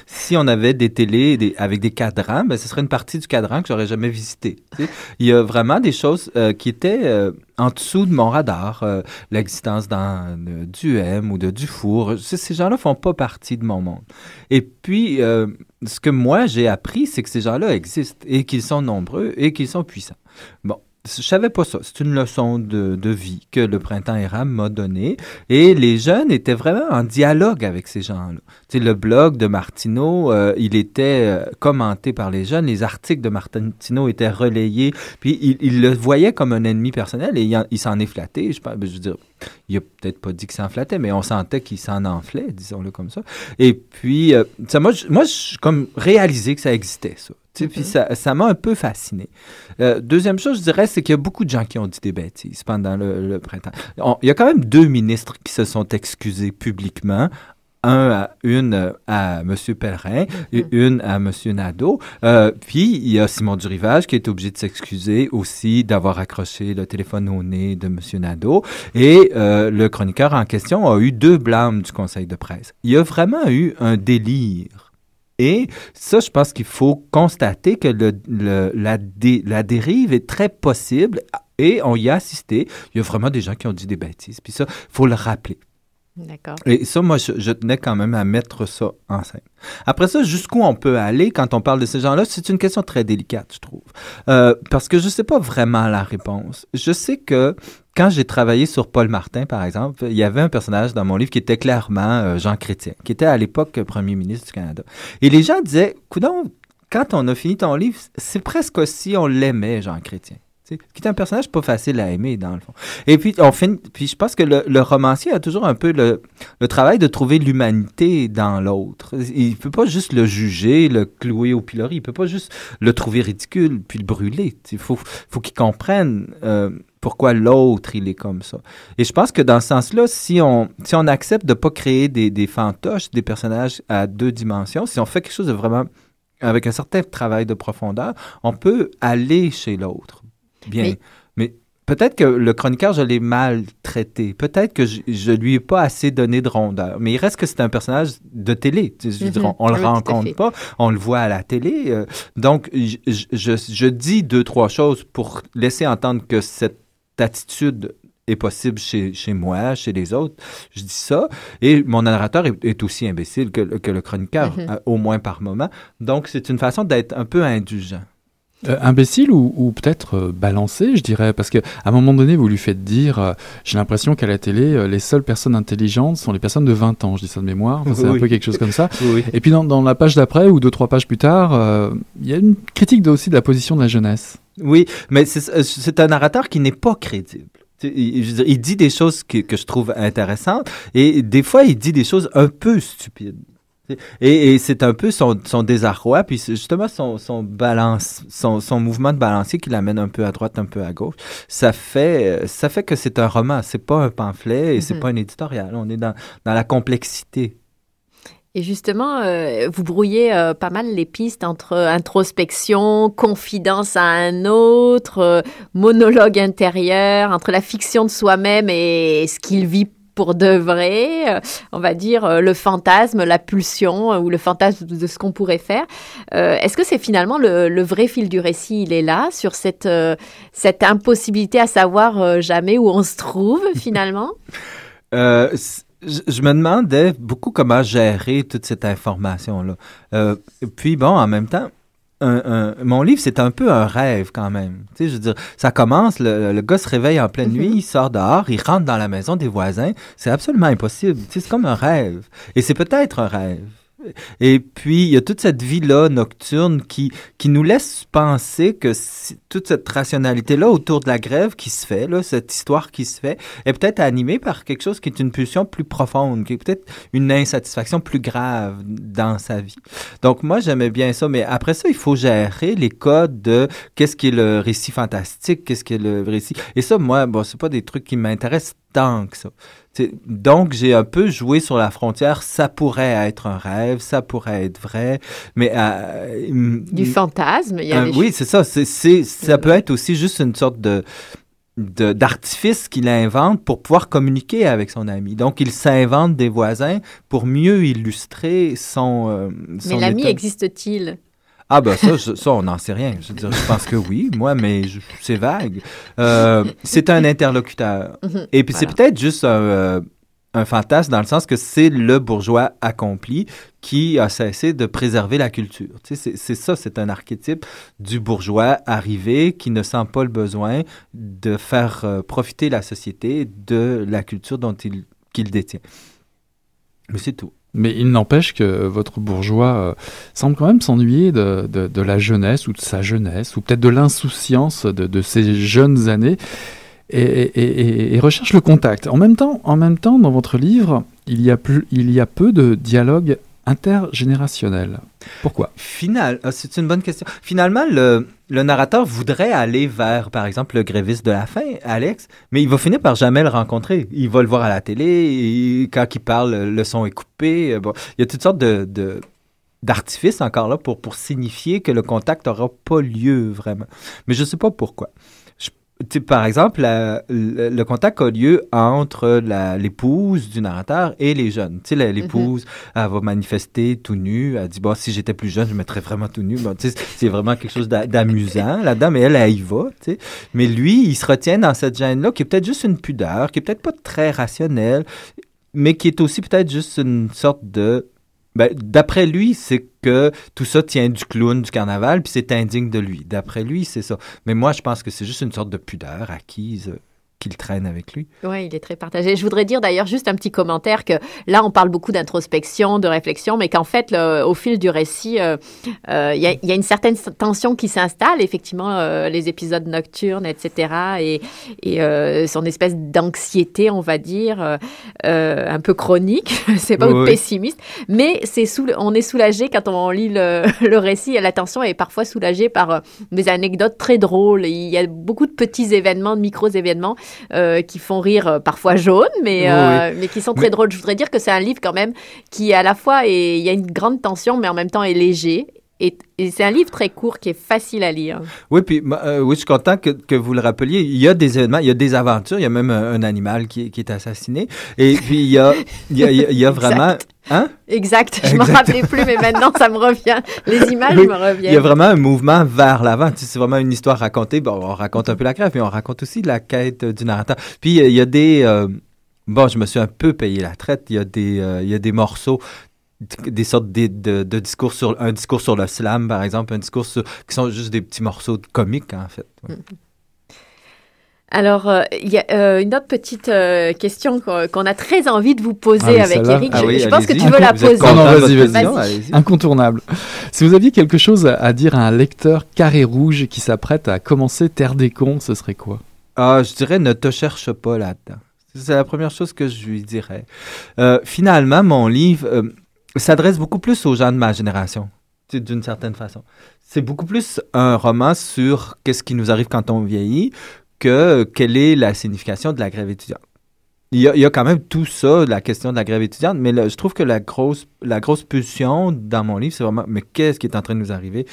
Si on avait des télés avec des cadrans, ben, ce serait une partie du cadran que j'aurais jamais visité. Il y a vraiment des choses euh, qui étaient euh, en dessous de mon radar. euh, l'existence du M ou de Dufour. Ces gens-là font pas partie de mon monde. Et puis, euh, ce que moi j'ai appris, c'est que ces gens-là existent et qu'ils sont nombreux et qu'ils sont puissants. Bon. Je savais pas ça. C'est une leçon de, de vie que le printemps érable m'a donnée. Et les jeunes étaient vraiment en dialogue avec ces gens-là. Tu sais, le blog de Martineau, euh, il était euh, commenté par les jeunes. Les articles de Martineau étaient relayés. Puis il, le voyait comme un ennemi personnel et il, en- il s'en est flatté. Je, pense- je veux dire, il a peut-être pas dit qu'il s'en flattait, mais on sentait qu'il s'en enflait, disons-le comme ça. Et puis, euh, ça, moi, je- moi, j'ai comme réalisé que ça existait, ça. Sais, Puis ça ça m'a un peu fasciné. Euh, deuxième chose, je dirais, c'est qu'il y a beaucoup de gens qui ont dit des bêtises pendant le, le printemps. On- il y a quand même deux ministres qui se sont excusés publiquement. Un à, une à M. Pellerin et une à M. Nadeau. Euh, puis, il y a Simon Durivage qui est obligé de s'excuser aussi d'avoir accroché le téléphone au nez de M. Nadeau. Et euh, le chroniqueur en question a eu deux blâmes du conseil de presse. Il y a vraiment eu un délire. Et ça, je pense qu'il faut constater que le, le- la, dé- la dérive est très possible et on y a assisté. Il y a vraiment des gens qui ont dit des bêtises. Puis ça, il faut le rappeler. D'accord. Et ça, moi, je, je tenais quand même à mettre ça en scène. Après ça, jusqu'où on peut aller quand on parle de ces gens-là, c'est une question très délicate, je trouve. Euh, parce que je ne sais pas vraiment la réponse. Je sais que quand j'ai travaillé sur Paul Martin, par exemple, il y avait un personnage dans mon livre qui était clairement euh, Jean Chrétien, qui était à l'époque premier ministre du Canada. Et les gens disaient, coudon, quand on a fini ton livre, c'est presque si on l'aimait, Jean Chrétien. Qui est un personnage pas facile à aimer, dans le fond. Et puis, on finit, puis je pense que le, romancier a toujours un peu le, travail de trouver l'humanité dans l'autre. Il peut pas juste le juger, le clouer au pilori. Il peut pas juste le trouver ridicule puis le brûler. Il faut, faut qu'il comprenne euh, pourquoi l'autre, il est comme ça. Et je pense que dans ce sens-là, si on, si on accepte de pas créer des, des fantoches, des personnages à deux dimensions, si on fait quelque chose de vraiment avec un certain travail de profondeur, on peut aller chez l'autre. Bien. Mais- Mais peut-être que le chroniqueur, je l'ai mal traité. Peut-être que je, je lui ai pas assez donné de rondeur. Mais il reste que c'est un personnage de télé. Dire, Mhm. on, on le Oui, rencontre pas, on le voit à la télé. euh, donc, je- je dis deux, trois choses pour laisser entendre que cette attitude est possible chez, chez moi, chez les autres. Je dis ça. Et mon narrateur est, est aussi imbécile que, le- que le chroniqueur, Mhm. euh, au moins par moment. Donc, c'est une façon d'être un peu indulgent. Euh, imbécile ou, ou peut-être euh, balancé, je dirais, parce qu'à un moment donné, vous lui faites dire, euh, j'ai l'impression qu'à la télé, les seules personnes intelligentes sont les personnes de 20 ans, je dis ça de mémoire, Enfin, c'est un peu quelque chose comme ça. <laughs> Oui. Et puis dans, dans la page d'après, ou deux, trois pages plus tard, il y a une critique de- aussi de la position de la jeunesse. Oui, mais c'est un narrateur qui n'est pas crédible. Il, dit des choses que, que je trouve intéressantes et des fois, il dit des choses un peu stupides. Et, et c'est un peu son, son désarroi, puis justement son, son balance, son, son mouvement de balancier qui l'amène un peu à droite, un peu à gauche. Ça fait, ça fait que c'est un roman, c'est pas un pamphlet et c'est Mhm. pas un éditorial. On est dans, dans la complexité. Et justement, euh, vous brouillez euh, pas mal les pistes entre introspection, confidence à un autre, euh, monologue intérieur, entre la fiction de soi-même et ce qu'il vit pour de vrai, euh, on va dire euh, le fantasme, la pulsion euh, ou le fantasme de ce qu'on pourrait faire. Euh, Est-ce que c'est finalement le, le vrai fil du récit Il est là, sur cette, euh, cette impossibilité à savoir euh, jamais où on se trouve <laughs> finalement? Je je me demandais beaucoup comment gérer toute cette information-là. Euh, puis bon, en même temps, un- un- mon livre, c'est un peu un rêve quand même. Tu sais, je veux dire, ça commence, le, le gars se réveille en pleine nuit, il sort dehors, il rentre dans la maison des voisins. C'est absolument impossible. Tu sais, c'est comme un rêve. Et c'est peut-être un rêve. Et puis, il y a toute cette vie-là nocturne qui, qui nous laisse penser que toute cette rationalité-là autour de la grève qui se fait, là, cette histoire qui se fait, est peut-être animée par quelque chose qui est une pulsion plus profonde, qui est peut-être une insatisfaction plus grave dans sa vie. Donc, moi, j'aimais bien ça, mais après ça, il faut gérer les codes de qu'est-ce qui est le récit fantastique, qu'est-ce qui est le récit. Et ça, moi, bon, c'est pas des trucs qui m'intéressent tant que ça. Donc, j'ai un peu joué sur la frontière. Ça pourrait être un rêve, ça pourrait être vrai, mais... euh, Du fantasme. Il y a euh, des oui, c'est ça. Ça peut être aussi juste une sorte de, d'artifice qu'il invente pour pouvoir communiquer avec son ami. Donc, il s'invente des voisins pour mieux illustrer son. euh, son Mais l'ami existe-t-il? Ah, ben ça, je- ça on n'en sait rien. Je, veux dire, je pense que oui, moi, mais c'est vague. Euh, c'est un interlocuteur. Mhm, Et puis, c'est peut-être juste un, euh, un fantasme dans le sens que c'est le bourgeois accompli qui a cessé de préserver la culture. Tu sais, c'est, c'est ça, c'est un archétype du bourgeois arrivé qui ne sent pas le besoin de faire euh, profiter la société de la culture dont il, qu'il détient. Mais c'est tout. Mais il n'empêche que votre bourgeois euh, semble quand même s'ennuyer de, la jeunesse ou de sa jeunesse, ou peut-être de l'insouciance de, de ses jeunes années, et, recherche le contact. En même temps, dans votre livre, il y a, il y a peu de dialogue intergénérationnel. Pourquoi? Final, ah, c'est une bonne question. Finalement, le, narrateur voudrait aller vers, par exemple, le gréviste de la fin, Alex, mais il va finir par jamais le rencontrer. Il va le voir à la télé, quand il parle, le son est coupé. euh, il y a toutes sortes de- d'artifices encore là pour, pour signifier que le contact n'aura pas lieu vraiment. Mais je ne sais pas pourquoi. Je- par exemple, la- le, le contact a lieu entre l'épouse du narrateur et les jeunes. Tu sais, l'épouse, elle va manifester tout nu. Elle dit, bon, si j'étais plus jeune, je mettrais vraiment tout nu. Bon, c'est vraiment quelque chose d'a- d'amusant là-dedans, mais elle, elle y va. tu sais. Mais lui, il se retient dans cette gêne-là, qui est peut-être juste une pudeur, qui est peut-être pas très rationnelle, mais qui est aussi peut-être juste une sorte de... Ben, d'après lui, c'est que tout ça tient du clown du carnaval, puis c'est indigne de lui. D'après lui, c'est ça. Mais moi, je pense que c'est juste une sorte de pudeur acquise euh, qu'il traîne avec lui. Oui, il est très partagé. Je voudrais dire d'ailleurs juste un petit commentaire que là, on parle beaucoup d'introspection, de réflexion, mais qu'en fait, le- au fil du récit, euh, euh, il y, a- il y a une certaine tension qui s'installe, effectivement, euh, les épisodes nocturnes, etc., et, et son espèce d'anxiété, on va dire, un peu chronique, <laughs> c'est pas Oui, ou oui. pessimiste, mais c'est on est soulagé quand on lit le, <laughs> le récit, et la tension est parfois soulagée par des anecdotes très drôles. Il y a beaucoup de petits événements, de micro-événements euh, qui font rire euh, parfois jaune, mais, Oui, euh, mais qui sont très Mais- drôles. Je voudrais dire que c'est un livre quand même qui à la fois est, il y a une grande tension, mais en même temps est léger. Et, et c'est un livre très court qui est facile à lire. Oui, puis euh, oui, je suis content que, que vous le rappeliez. Il y a des événements, il y a des aventures, il y a même un, un animal qui, est- qui est assassiné. Et puis il y a, il y a, il y a- <laughs> vraiment... Hein? Exact. Je ne me Exact. rappelais plus, mais maintenant ça me revient. Les images Oui, me reviennent. Il y a vraiment un mouvement vers l'avant. C'est vraiment une histoire racontée. Bon, on raconte un peu la grève, mais on raconte aussi la quête du narrateur. Puis euh, il y a des... euh, bon, je me suis un peu payé la traite. Il y a des, euh, il y a des morceaux des sortes de, de, de discours sur un discours sur le slam par exemple un discours sur, qui sont juste des petits morceaux de comiques en fait Ouais. Alors, euh, il y a euh, une autre petite euh, question qu'on a très envie de vous poser Ah avec. Eric. Ah je, oui, je pense que tu veux la poser. Non, de vas-y, votre vas-y. Incontournable. Si vous aviez quelque chose à, à dire à un lecteur carré rouge qui s'apprête à commencer Terre des cons, ce serait quoi? Ah, je dirais ne te cherche pas là-dedans. C'est la première chose que je lui dirais. Euh, finalement, mon livre, euh, s'adresse beaucoup plus aux gens de ma génération, d'une certaine façon. C'est beaucoup plus un roman sur qu'est-ce qui nous arrive quand on vieillit que quelle est la signification de la grève étudiante. Il y, a, quand même tout ça, la question de la grève étudiante, mais je trouve que la grosse, la grosse pulsion dans mon livre, c'est vraiment, mais qu'est-ce qui est en train de nous arriver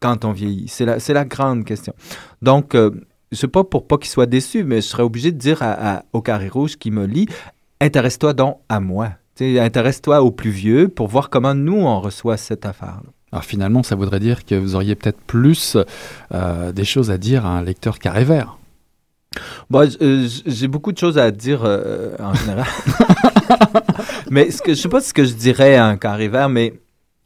quand on vieillit? C'est la, la grande question. Donc, euh, je pas pour pas qu'il soit déçu, mais je serais obligé de dire à, à- au carré rouge qui me lit, intéresse-toi donc à moi. Intéresse-toi aux plus vieux pour voir comment nous, on reçoit cette affaire-là. Alors finalement, ça voudrait dire que vous auriez peut-être plus euh, des choses à dire à un lecteur carré vert. Bon, euh, j'ai beaucoup de choses à dire euh, en général. <laughs> mais ce que, je sais pas ce que je dirais à un carré vert, mais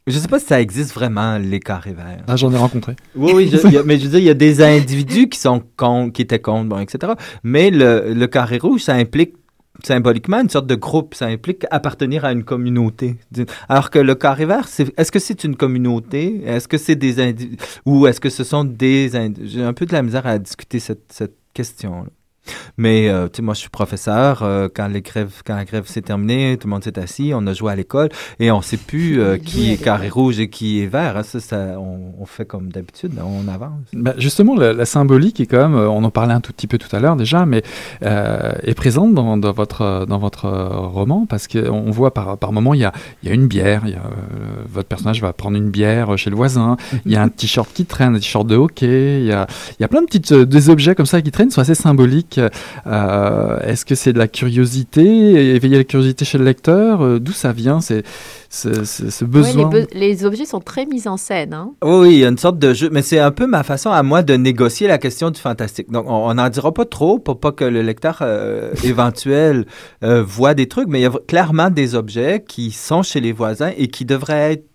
je sais pas si ça existe vraiment, les carrés verts. Ah, j'en ai rencontré. Oui, oui, je- <laughs> il y a- mais je veux dire, il y a des individus qui sont contre, qui étaient contre, bon, etc. Mais le, le carré rouge, ça implique symboliquement une sorte de groupe, ça implique appartenir à une communauté. Alors que le carré vert, est-ce que c'est une communauté? Est-ce que c'est des individus? Ou est-ce que ce sont des? J'ai un peu de la misère à discuter cette, cette question-là. Mais, euh, tu sais, moi, je suis professeur. euh, quand, les grèves, quand la grève s'est terminée, tout le monde s'est assis, on a joué à l'école et on sait plus <laughs> euh, qui est carré rouge et qui est vert. hein. Ça, ça, on, on fait comme d'habitude, on avance. Bah, justement, la, la symbolique est quand même, on en parlait un tout petit peu tout à l'heure déjà, mais euh, est présente dans, dans votre, dans votre roman parce qu'on voit par, par moment, il y a, il y a une bière, il y a, euh, votre personnage va prendre une bière chez le voisin, il y a un <laughs> t-shirt qui traîne, un t-shirt de hockey, il y a, il y a plein de petites, des objets comme ça qui traînent, sont assez symboliques. Euh, Est-ce que c'est de la curiosité, éveiller la curiosité chez le lecteur Euh, D'où ça vient, c'est, ce, ce- ce Ouais, besoin les, be- les objets sont très mis en scène. Hein. Oui, oui, il y a une sorte de jeu, mais c'est un peu ma façon à moi de négocier la question du fantastique. Donc, on n'en dira pas trop pour pas que le lecteur euh, <laughs> éventuel euh, voit des trucs, mais il y a clairement des objets qui sont chez les voisins et qui devraient être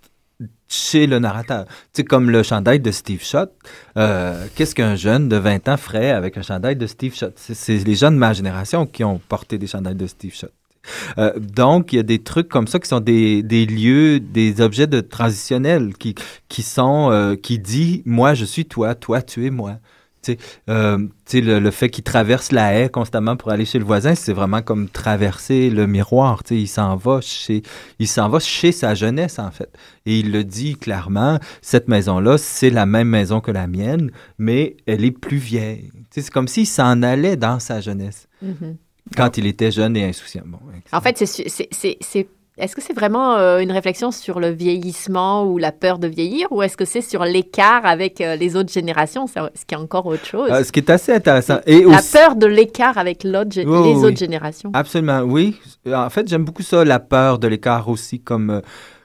chez le narrateur. Tu sais, comme le chandail de Steve Shot. Euh, Qu'est-ce qu'un jeune de 20 ans ferait avec un chandail de Steve Shot? C'est- les jeunes de ma génération qui ont porté des chandails de Steve Shot. Euh, donc, il y a des trucs comme ça qui sont des, des lieux, des objets de transitionnels qui, qui sont, euh, qui dit, moi, je suis toi, toi, tu es moi. Tu sais, euh, le, le fait qu'il traverse la haie constamment pour aller chez le voisin, c'est vraiment comme traverser le miroir. Tu sais, il s'en va chez, il s'en va chez sa jeunesse en fait, et il le dit clairement. Cette maison-là, c'est la même maison que la mienne, mais elle est plus vieille. Tu sais, c'est comme s'il s'en allait dans sa jeunesse Mhm. quand il était jeune et insouciant. Bon, En fait, c'est, est-ce que c'est vraiment euh, une réflexion sur le vieillissement ou la peur de vieillir ou est-ce que c'est sur l'écart avec euh, les autres générations, ce qui est encore autre chose? Euh, ce qui est assez intéressant. Et La aussi, peur de l'écart avec l'autre, les oui, autres générations. Absolument, oui. En fait, j'aime beaucoup ça, la peur de l'écart aussi, comme,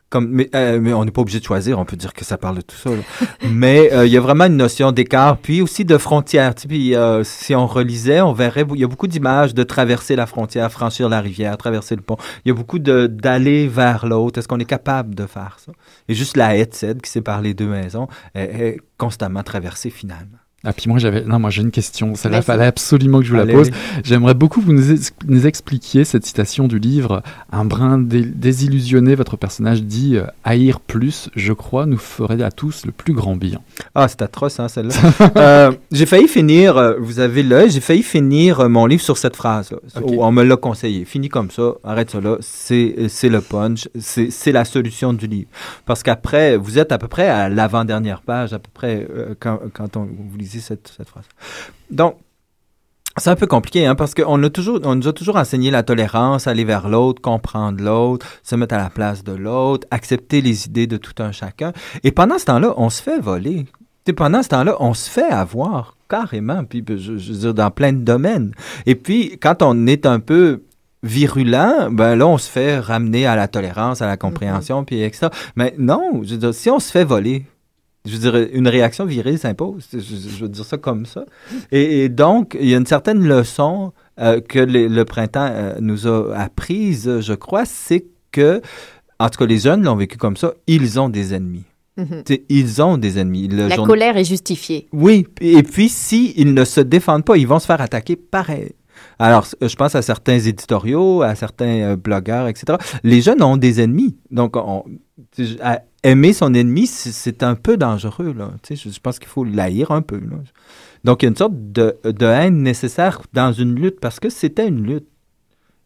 comme, mais, euh, mais on n'est pas obligé de choisir. On peut dire que ça parle de tout ça. <laughs> mais euh, il y a vraiment une notion d'écart, puis aussi de frontière. Tu sais, puis euh, si on relisait, on verrait, il y a beaucoup d'images de traverser la frontière, franchir la rivière, traverser le pont. Il y a beaucoup d'aller vers l'autre. Est-ce qu'on est capable de faire ça? Et juste la cèdre qui sépare les deux maisons est, est constamment traversée finalement. Ah, puis moi, j'avais, non, moi, j'ai une question. Celle-là, fallait absolument que je vous la pose. J'aimerais beaucoup que vous nous, nous expliquiez cette citation du livre. Un brin dé- désillusionné, votre personnage dit euh, Haïr plus, je crois, nous ferait à tous le plus grand bien. Ah, c'est atroce, hein, celle-là. <laughs> Euh, j'ai failli finir, euh, vous avez l'œil, j'ai failli finir mon livre sur cette phrase. Ok. On me l'a conseillé. Fini comme ça, arrête ça là. C'est, c'est le punch, c'est, c'est la solution du livre. Parce qu'après, vous êtes à peu près à l'avant-dernière page, à peu près, quand, quand on, vous lisez cette, cette phrase. Donc, c'est un peu compliqué, hein, parce qu'on a toujours, on nous a toujours enseigné la tolérance, aller vers l'autre, comprendre l'autre, se mettre à la place de l'autre, accepter les idées de tout un chacun. Et pendant ce temps-là, on se fait voler. Sais, pendant ce temps-là, on se fait avoir carrément, puis ben, je, je veux dire, dans plein de domaines. Et puis, quand on est un peu virulent, ben là, on se fait ramener à la tolérance, à la compréhension, puis etc. Mais non, je veux dire, si on se fait voler, je veux dire, une réaction virile s'impose. Je, veux dire ça comme ça. Et, et donc, il y a une certaine leçon euh, que le, le printemps euh, nous a apprise, je crois, c'est que, en tout cas, les jeunes l'ont vécu comme ça, ils ont des ennemis. Mhm. Sais, Ils ont des ennemis. Le La colère est justifiée. oui, et puis si ils ne se défendent pas, ils vont se faire attaquer pareil. Alors, je pense à certains éditoriaux, à certains euh, blogueurs, etc. Les jeunes ont des ennemis. Donc, on, à- aimer son ennemi, c'est- un peu dangereux. Là. Tu sais, je, pense qu'il faut l'haïr un peu. là. Donc, il y a une sorte de, de haine nécessaire dans une lutte parce que c'était une lutte.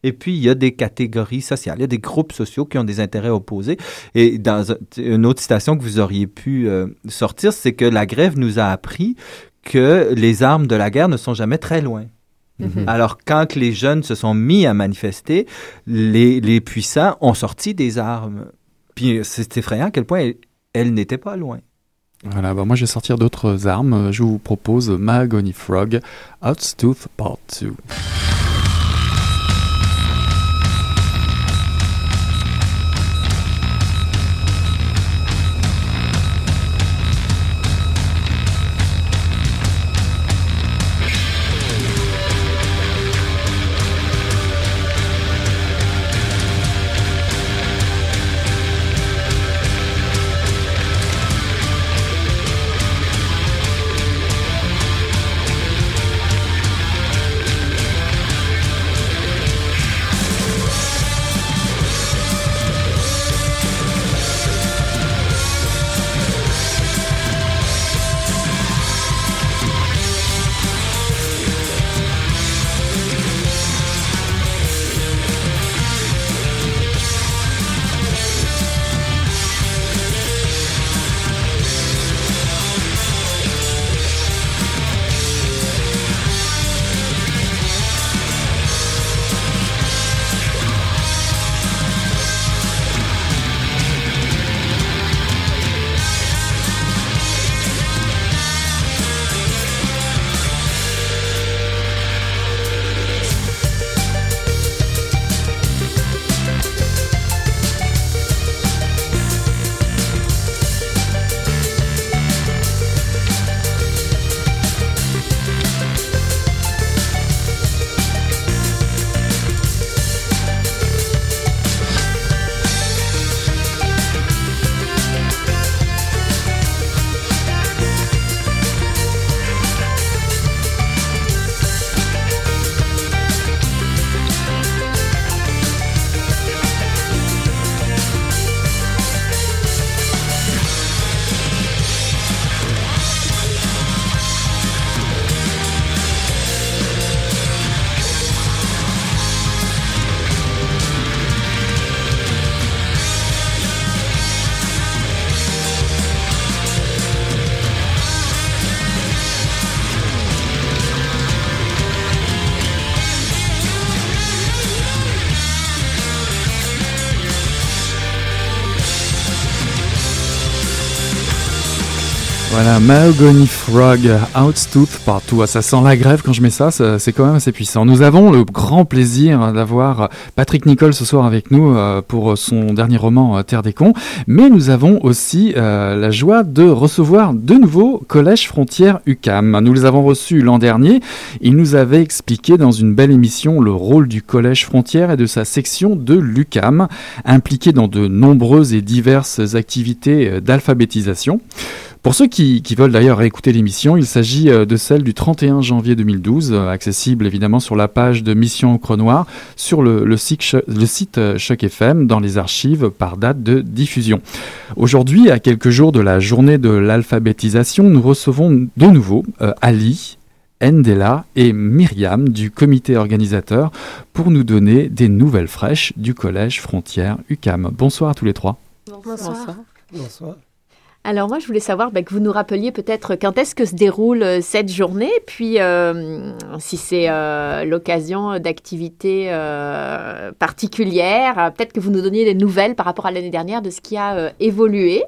Et puis, il y a des catégories sociales, il y a des groupes sociaux qui ont des intérêts opposés. Et dans un- une autre citation que vous auriez pu euh, sortir, c'est que la grève nous a appris que les armes de la guerre ne sont jamais très loin. Mhm. Alors, quand les jeunes se sont mis à manifester, les, les puissants ont sorti des armes. Puis c'est effrayant à quel point elles n'étaient pas loin. Voilà, bah moi je vais sortir d'autres armes. Je vous propose Mahogany Frog, Outstooth Part 2. Voilà, Mahogany Frog, Outstooth partout. Ah, Ça sent la grève quand je mets ça, c'est quand même assez puissant. Nous avons le grand plaisir d'avoir Patrick Nicole ce soir avec nous euh, pour son dernier roman euh, Terre des cons, mais nous avons aussi euh, la joie de recevoir de nouveau Collège Frontière UCAM. Nous les avons reçus l'an dernier. Ils nous avaient expliqué dans une belle émission le rôle du Collège Frontière et de sa section de l'UCAM, impliquée dans de nombreuses et diverses activités d'alphabétisation. Pour ceux qui, qui veulent d'ailleurs réécouter l'émission, il s'agit euh, de celle du 31 janvier 2012, euh, accessible évidemment sur la page de Mission au Creux Noir, sur le, le site, le site euh, Choc FM, dans les archives par date de diffusion. Aujourd'hui, à quelques jours de la journée de l'alphabétisation, nous recevons de nouveau euh, Ali, Ndela et Myriam du comité organisateur pour nous donner des nouvelles fraîches du collège Frontière UCAM. Bonsoir à tous les trois. Bonsoir. Bonsoir. Alors moi, je voulais savoir bah, que vous nous rappeliez peut-être quand est-ce que se déroule euh, cette journée, puis euh, si c'est euh, l'occasion d'activités euh, particulières, euh, peut-être que vous nous donniez des nouvelles par rapport à l'année dernière de ce qui a euh, évolué,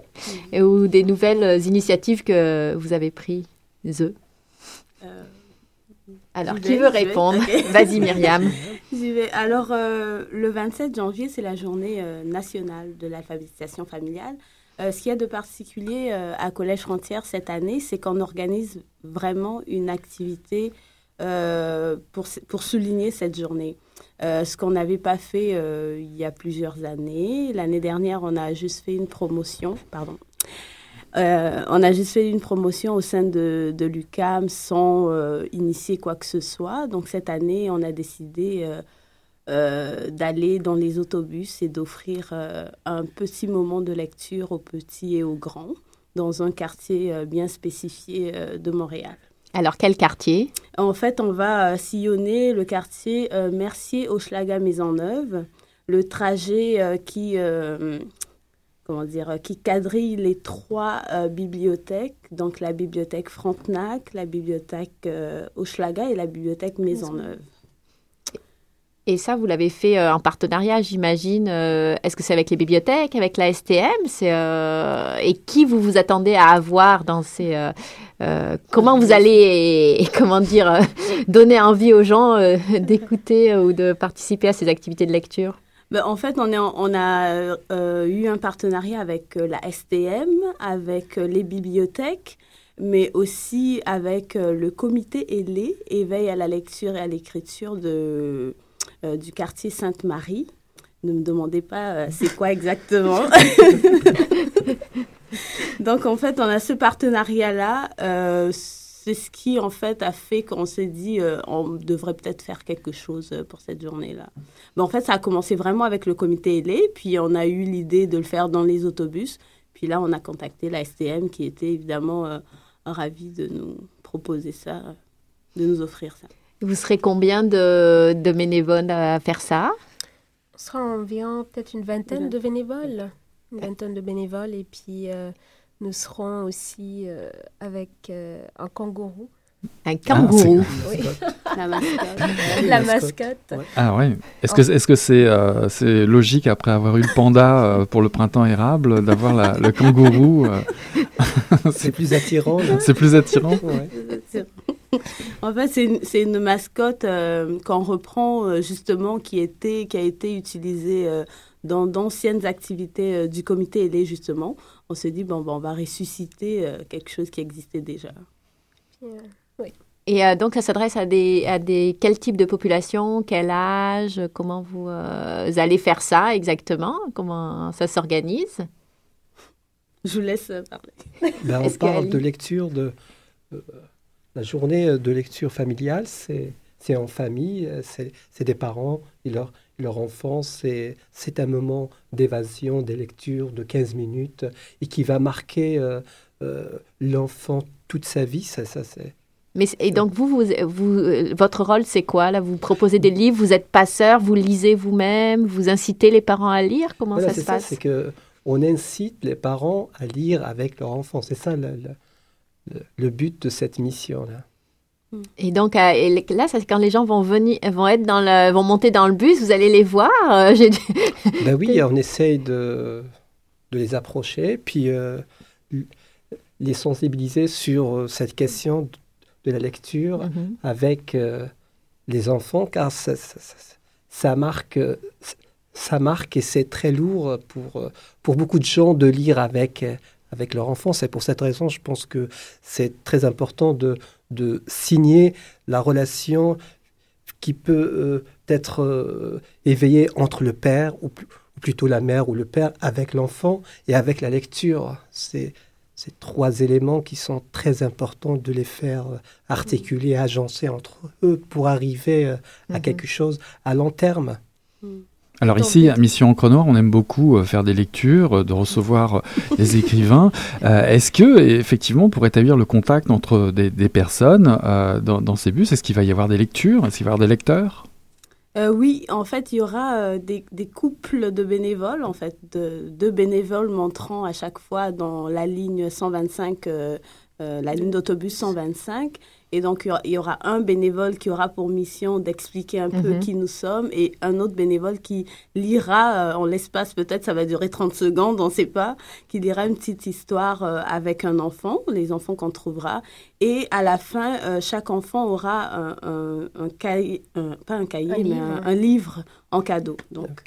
et- ou des nouvelles euh, initiatives que vous avez prises. Alors, qui veut répondre. <laughs> Vas-y Myriam. <laughs> J'y vais. Alors, euh, le 27 janvier, c'est la journée euh, nationale de l'alphabétisation familiale. Euh, ce qu'il y a de particulier euh, à Collège Frontière cette année, c'est qu'on organise vraiment une activité euh, pour, pour souligner cette journée. Ce qu'on n'avait pas fait il y a plusieurs années. L'année dernière, on a juste fait une promotion. Pardon. On a juste fait une promotion au sein de, de l'UCAM sans initier quoi que ce soit. Donc cette année, on a décidé euh, d'aller dans les autobus et d'offrir euh, un petit moment de lecture aux petits et aux grands dans un quartier euh, bien spécifié de Montréal. Alors, quel quartier? En fait, on va sillonner le quartier euh, Mercier, Hochelaga, Maisonneuve. Le trajet qui, comment dire, qui quadrille les trois euh, bibliothèques, donc la bibliothèque Frontenac, la bibliothèque euh, Hochelaga et la bibliothèque Maisonneuve. Et ça, vous l'avez fait euh, en partenariat, j'imagine. euh, Est-ce que c'est avec les bibliothèques, avec la STM euh, Et qui vous vous attendez à avoir dans ces... comment vous allez, <laughs> comment dire, donner envie aux gens <laughs> d'écouter ou de participer à ces activités de lecture? Ben, en fait, on, a eu un partenariat avec la STM, avec les bibliothèques, mais aussi avec le comité ailé, éveil à la lecture et à l'écriture de, euh, du quartier Sainte-Marie. Ne me demandez pas euh, c'est quoi exactement. <laughs> Donc, en fait, on a ce partenariat-là. euh, c'est ce qui, en fait, a fait qu'on s'est dit euh, on devrait peut-être faire quelque chose pour cette journée-là. Mais en fait, ça a commencé vraiment avec le comité ailé, puis on a eu l'idée de le faire dans les autobus. Puis là, on a contacté la STM qui était évidemment ravie de nous proposer ça, de nous offrir ça. Vous serez combien de, de bénévoles à faire ça? On sera environ peut-être une vingtaine de bénévoles. Une vingtaine de bénévoles. Et puis, euh, nous serons aussi euh, avec euh, un kangourou. Un kangourou. Oui. <laughs> La mascotte. <laughs> La mascotte. Ah ouais. Est-ce que est-ce que c'est euh, c'est logique après avoir eu le panda euh, pour le printemps érable d'avoir la- le kangourou euh, <laughs> C'est plus attirant. C'est plus attirant. Ouais. <laughs> En fait, c'est une, mascotte euh, qu'on reprend euh, justement qui, était, qui a été utilisée euh, dans d'anciennes activités euh, du comité ailé justement. On s'est dit, bon, bon, on va ressusciter euh, quelque chose qui existait déjà. Oui. Et euh, donc, ça s'adresse à des, à des... Quel type de population Quel âge Comment vous, euh, vous allez faire ça exactement? Comment ça s'organise? Je vous laisse parler. Ben, on parle de lecture de euh, la journée de lecture familiale, c'est en famille, euh, c'est des parents et leur, leur enfant, c'est un moment d'évasion, des lectures de 15 minutes et qui va marquer euh, euh, l'enfant toute sa vie. Ça, ça, c'est Mais, Et donc, vous, vous, vous, euh, votre rôle, c'est quoi là? Vous proposez des livres, vous êtes passeur, vous lisez vous-même, vous incitez les parents à lire? Comment Voilà, ça se ça, passe? c'est que on incite les parents à lire avec leur enfant. C'est ça le, le- le- but de cette mission-là. Et donc, euh, et là, c'est quand les gens vont venir, vont être dans le, vont monter dans le bus, vous allez les voir. euh, <laughs> Ben oui, on essaye de, de les approcher, puis euh, les sensibiliser sur euh, cette question de, la lecture Mhm. avec les enfants, car ça, ça- ça- ça marque, ça marque et c'est très lourd pour, pour beaucoup de gens de lire avec, avec leur enfant. C'est pour cette raison, je pense que c'est très important de, de signer la relation qui peut euh, être euh, éveillée entre le père, ou, pl- ou plutôt la mère ou le père, avec l'enfant et avec la lecture. C'est ces trois éléments qui sont très importants de les faire euh, articuler, agencer entre eux pour arriver euh, à Mhm. quelque chose à long terme. Alors Donc, ici, à Mission Encre Noire, on aime beaucoup euh, faire des lectures, euh, de recevoir euh, des écrivains. <laughs> Euh, Est-ce que, effectivement, pour établir le contact entre des, des personnes euh, dans, dans ces bus, est-ce qu'il va y avoir des lectures? Est-ce qu'il va y avoir des lecteurs? Euh, oui, en fait, il y aura des, des couples de bénévoles, en fait, de, deux bénévoles montrant à chaque fois dans la ligne 125, euh, euh, la ligne d'autobus 125. Et donc, il y aura- un bénévole qui aura pour mission d'expliquer un peu Mhm. qui nous sommes et un autre bénévole qui lira, euh, en l'espace peut-être, ça va durer 30 secondes, on ne sait pas, qui lira une petite histoire euh, avec un enfant, les enfants qu'on trouvera. Et à la fin, euh, chaque enfant aura un, un, un cahier, un- pas un cahier, mais livre. un, livre en cadeau. Donc,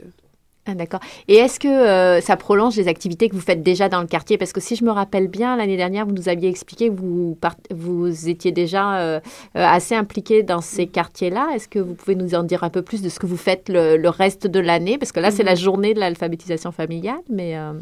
Ah, d'accord. Et est-ce que euh, ça prolonge les activités que vous faites déjà dans le quartier? Parce que si je me rappelle bien, l'année dernière, vous nous aviez expliqué que vous, part- vous étiez déjà euh, euh, assez impliqué dans ces quartiers-là. Est-ce que vous pouvez nous en dire un peu plus de ce que vous faites le, le reste de l'année? Parce que là, c'est la journée de l'alphabétisation familiale, mais... euh,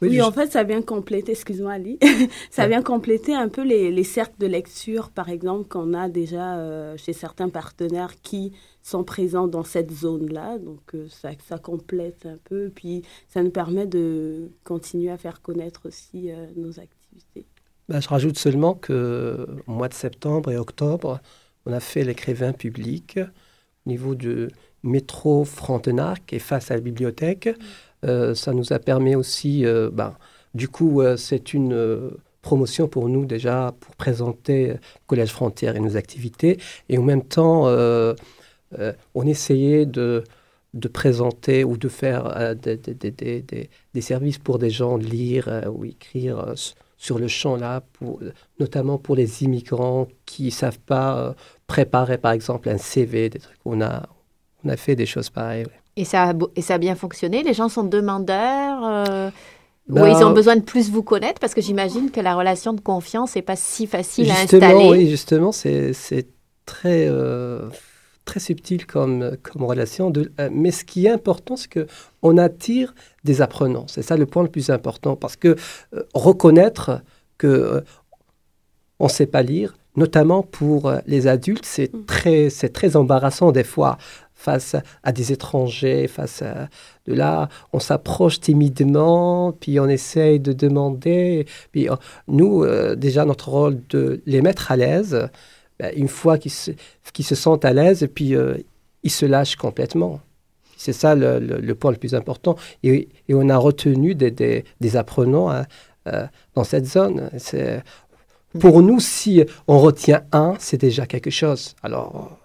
Oui, je- en fait, ça vient compléter, excuse-moi Ali, <laughs> ça vient compléter un peu les, les cercles de lecture, par exemple, qu'on a déjà euh, chez certains partenaires qui sont présents dans cette zone-là. Donc, euh, ça, ça complète un peu. Puis, ça nous permet de continuer à faire connaître aussi euh, nos activités. Ben, je rajoute seulement que au mois de septembre et octobre, on a fait l'écrivain public au niveau du métro Frontenac et face à la bibliothèque. Euh, ça nous a permis aussi, ben, du coup, c'est une promotion pour nous déjà pour présenter Collège Frontière et nos activités. Et en même temps, euh, on essayait de, de présenter ou de faire euh, des, des- des- des- services pour des gens lire euh, ou écrire sur le champ là, pour, notamment pour les immigrants qui ne savent pas préparer par exemple un CV, des trucs. On a, on a fait des choses pareilles. ouais. Et ça, a, et ça a bien fonctionné? Les gens sont demandeurs euh, Ou Ben, ils ont besoin de plus vous connaître? Parce que j'imagine que la relation de confiance n'est pas si facile à Justement, installer. oui, justement, c'est c'est très, euh, très subtil comme, comme relation. De, euh, mais ce qui est important, c'est qu'on attire des apprenants. C'est ça le point le plus important. Parce que euh, reconnaître que euh, on ne sait pas lire, notamment pour les adultes, c'est très, c'est très embarrassant des fois face à, des étrangers, face à de là, on s'approche timidement, puis on essaye de demander, puis nous, euh, déjà, notre rôle de les mettre à l'aise, ben, une fois qu'ils se, sentent à l'aise, et puis euh, ils se lâchent complètement. C'est ça le, point le plus important. Et, on a retenu des, apprenants hein, euh, dans cette zone. Pour nous, si on retient un, c'est déjà quelque chose. Alors,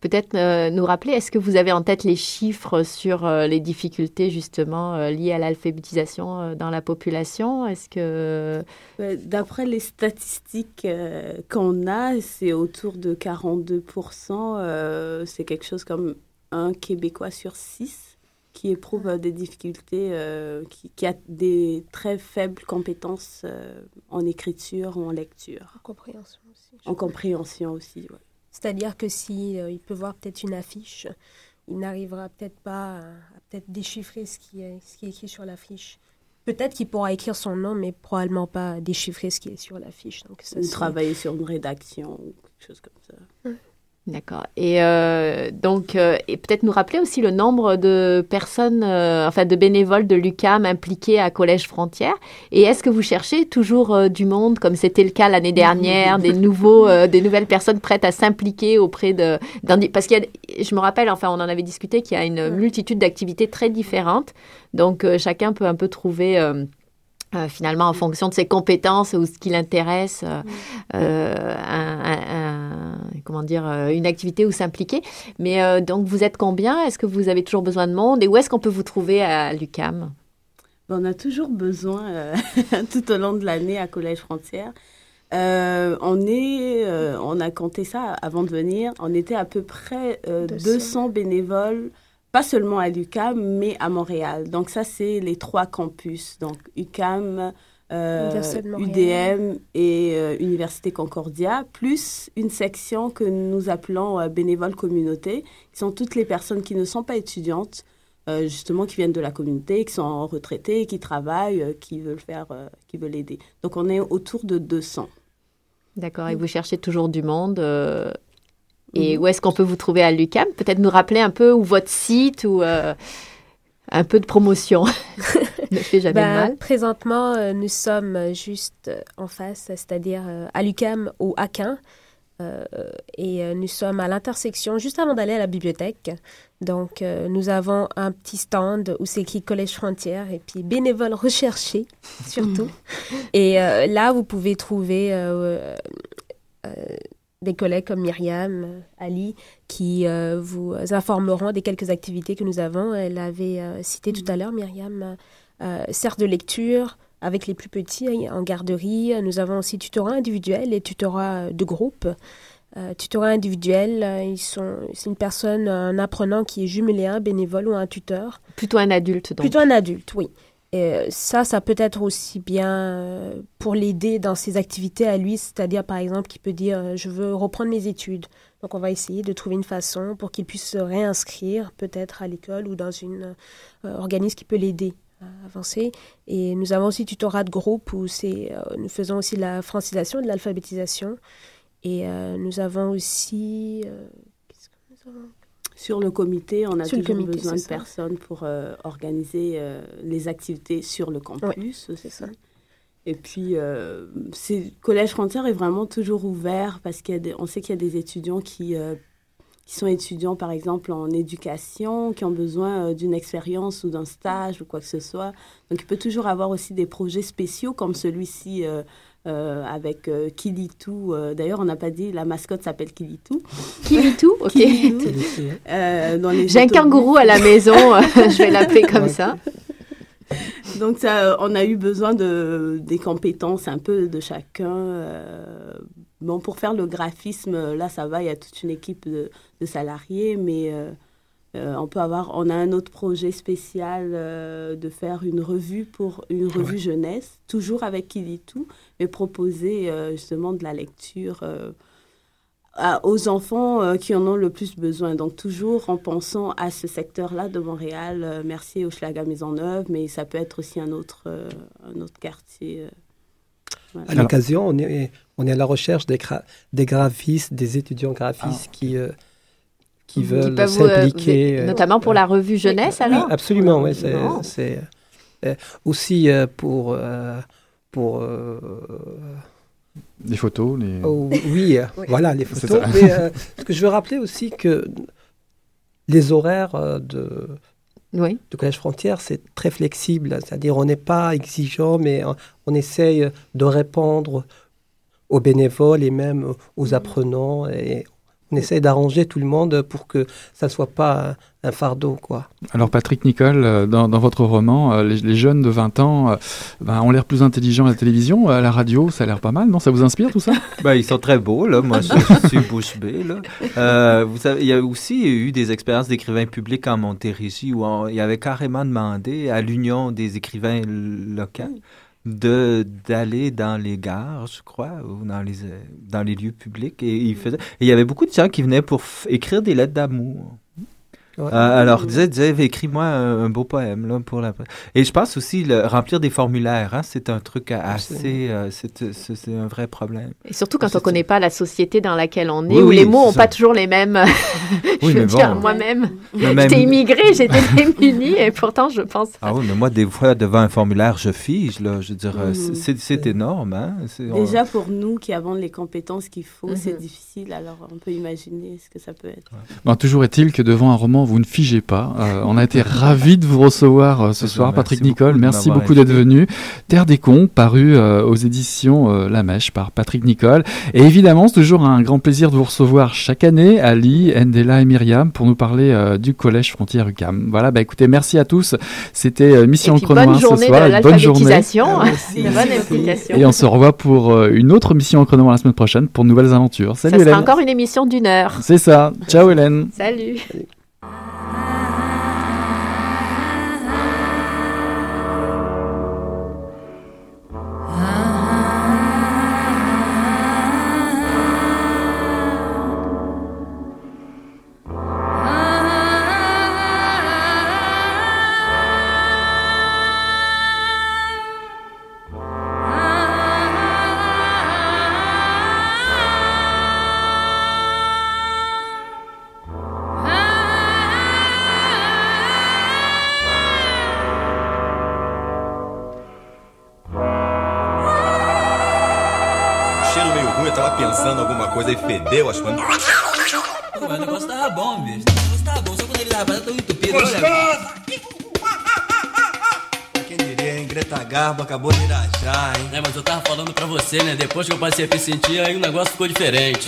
Peut-être euh, nous rappeler, est-ce que vous avez en tête les chiffres sur euh, les difficultés justement euh, liées à l'alphabétisation euh, dans la population? Est-ce que D'après les statistiques euh, qu'on a, c'est autour de 42%. euh, c'est quelque chose comme un Québécois sur six qui éprouve des difficultés, euh, qui, qui a des très faibles compétences euh, en écriture ou en lecture. En compréhension aussi. En compréhension aussi, ouais. C'est-à-dire que si euh, il peut voir peut-être une affiche, il n'arrivera peut-être pas à, à peut-être déchiffrer ce qui est ce qui est écrit sur l'affiche. Peut-être qu'il pourra écrire son nom, mais probablement pas déchiffrer ce qui est sur l'affiche. Donc ça, Ou travailler sur une rédaction ou quelque chose comme ça. D'accord. Et euh, donc, euh, et peut-être nous rappeler aussi le nombre de personnes, euh, enfin de bénévoles de l'UCAM impliqués à Collège Frontière. Et est-ce que vous cherchez toujours euh, du monde, comme c'était le cas l'année dernière, des nouveaux, euh, des nouvelles personnes prêtes à s'impliquer auprès de, parce qu'il y a, je me rappelle, enfin, on en avait discuté, qu'il y a une multitude d'activités très différentes. Donc, euh, chacun peut un peu trouver. Euh, euh, finalement, en fonction de ses compétences ou ce qui l'intéresse, euh, euh, un- un- un- comment dire, euh, une activité où s'impliquer. Mais euh, donc, vous êtes combien? Est-ce que vous avez toujours besoin de monde? Et où est-ce qu'on peut vous trouver à l'UCAM? Ben, on a toujours besoin, euh, <laughs> tout au long de l'année, à Collège Frontière. Euh, on est, euh, on a compté ça avant de venir. On était à peu près euh, 200. 200 bénévoles, pas seulement à l'UCAM, mais à Montréal. Donc ça, c'est les trois campus. Donc UCAM, euh. UDM et euh, Université Concordia, plus une section que nous appelons euh, bénévoles communauté, qui sont toutes les personnes qui ne sont pas étudiantes, euh, justement qui viennent de la communauté, qui sont retraités, qui travaillent, euh, qui veulent faire, euh, qui veulent aider. Donc on est autour de 200. D'accord. Et vous cherchez toujours du monde euh. Et où est-ce qu'on peut vous trouver à l'UCAM? Peut-être nous rappeler un peu où votre site ou euh, un peu de promotion <laughs> ne fait jamais Ben, mal. Présentement, euh, nous sommes juste euh, en face, c'est-à-dire euh, à l'UCAM au Aquin. Et nous sommes à l'intersection, juste avant d'aller à la bibliothèque. Donc, nous avons un petit stand où c'est écrit Collège Frontière et puis bénévoles recherchés, <laughs> surtout. <laughs> et là, vous pouvez trouver des collègues comme Myriam, euh, Ali, qui euh, vous informeront des quelques activités que nous avons. Elle avait euh, cité tout à l'heure, Myriam, euh, certes de lecture avec les plus petits hein, en garderie. Nous avons aussi tutorat individuel et tutorat de groupe. Euh, tutorat individuel, euh, ils sont, c'est une personne, un apprenant qui est jumelé à un bénévole ou un tuteur. Plutôt un adulte, donc. Plutôt un adulte, oui. Et euh, ça, ça peut être aussi bien euh, pour l'aider dans ses activités à lui, c'est-à-dire par exemple qu'il peut dire euh, je veux reprendre mes études. Donc on va essayer de trouver une façon pour qu'il puisse se réinscrire peut-être à l'école ou dans un organisme qui peut l'aider à avancer. Et nous avons aussi tutorat de groupe où nous faisons aussi de la francisation, de l'alphabétisation. Et nous avons aussi... qu'est-ce que nous avons Sur le comité, on a Sur toujours comité, besoin de ça. personnes pour euh, organiser euh, les activités sur le campus c'est ça. Et puis, euh, Collège Frontière est vraiment toujours ouvert parce qu'on sait qu'il y a des étudiants qui, qui sont étudiants, par exemple, en éducation, qui ont besoin d'une expérience ou d'un stage ou quoi que ce soit. Donc, il peut toujours avoir aussi des projets spéciaux comme celui-ci euh, avec euh, Kilitou. Euh, D'ailleurs, on n'a pas dit, la mascotte s'appelle Kilitou. Kilitou, <laughs> ok. Kilitou. Euh, J'ai un kangourou à la maison, <laughs> je vais l'appeler comme ça. Donc, ça, on a eu besoin de, des compétences un peu de chacun. euh, bon, pour faire le graphisme, là, ça va, il y a toute une équipe de, de salariés, mais euh, on peut avoir, on a un autre projet spécial euh, de faire une revue pour une revue jeunesse, toujours avec Kilitou, mais proposer euh, justement de la lecture à- aux enfants qui en ont le plus besoin. Donc toujours en pensant à ce secteur-là de Montréal, merci au Schlager Maisonneuve, mais ça peut être aussi un autre, un autre quartier. voilà. À l'occasion, on est, on est à la recherche des, gra- des graphistes, des étudiants graphistes euh, qui Qui veulent euh, s'impliquer. euh, notamment pour la revue jeunesse, alors Absolument, oui. C'est euh, aussi euh, pour. euh, pour euh, Les photos, les... oh, oui, Oui. voilà, les photos. Mais euh, ce que je veux rappeler aussi que les horaires de, Oui. de Collège Frontière, c'est très flexible. C'est-à-dire, on n'est pas exigeant, mais on, on essaye de répondre aux bénévoles et même aux apprenants. Et on essaye d'arranger tout le monde pour que ça ne soit pas un, fardeau, quoi. Alors Patrick Nicole, euh, dans, dans votre roman, euh, les, les jeunes de 20 ans euh, ben, ont l'air plus intelligents à la télévision, à la radio, ça a l'air pas mal, non? Ça vous inspire tout ça? <laughs> Ben, ils sont très beaux, là. Moi, je, je suis bouche bée, là. Euh, vous savez, il y a aussi eu des expériences d'écrivains publics en Montérégie où on- il y avait carrément demandé à l'Union des écrivains locaux de d'aller dans les gares, je crois, ou dans les euh, dans les lieux publics et ils faisaient et il y avait beaucoup de gens qui venaient pour écrire des lettres d'amour. Ouais. Euh, alors, disait, disait écris-moi un, un beau poème là, pour la. Et je pense aussi le, remplir des formulaires, hein, c'est un truc assez, euh, c'est c'est- un vrai problème. Et surtout quand C'est on ne connaît pas la société dans laquelle on est, Oui, où oui, les mots n'ont pas toujours les mêmes. <laughs> <laughs> je Oui, veux mais dire, bon. moi-même, même- j'étais immigrée, j'étais <laughs> démunie, et pourtant, je pense. Ah oui, mais moi, des fois, devant un formulaire, je fige, là. Je veux dire, euh, Mhm. c'est- énorme, hein. On- Déjà, pour nous qui avons les compétences qu'il faut, Mhm. c'est difficile. Alors, on peut imaginer ce que ça peut être. Ben, Toujours est-il que devant un roman, vous ne figez pas. Euh, on a été ravis de vous recevoir euh, ce Je soir, vous Patrick Nicole. beaucoup Merci beaucoup d'être venu. Terre des cons, paru euh, aux éditions euh, La Mèche par Patrick Nicole. Et évidemment, c'est toujours un grand plaisir de vous recevoir chaque année, Ali, Ndela et Myriam, pour nous parler euh, du Collège Frontière UCAM. Voilà, bah écoutez, merci à tous. C'était euh, Mission Et puis, Chrono bonne 1 ce soir. de bonne journée. Ah, merci. <laughs> Bonne Merci. Et on se revoit pour euh, une autre mission en chrono la semaine prochaine pour de nouvelles aventures. Ça Salut sera Hélène. encore une émission d'une heure. C'est ça. Ciao Hélène. Salut. E as coisas. Pô, mas o negócio tava bom, bicho. O negócio tava bom, só quando ele tava tão entupido. Olha, Quem diria, hein? Greta Garbo acabou de irajar, hein? É, mas eu tava falando pra você, né? Depois que eu passei a me sentir, aí o negócio ficou diferente.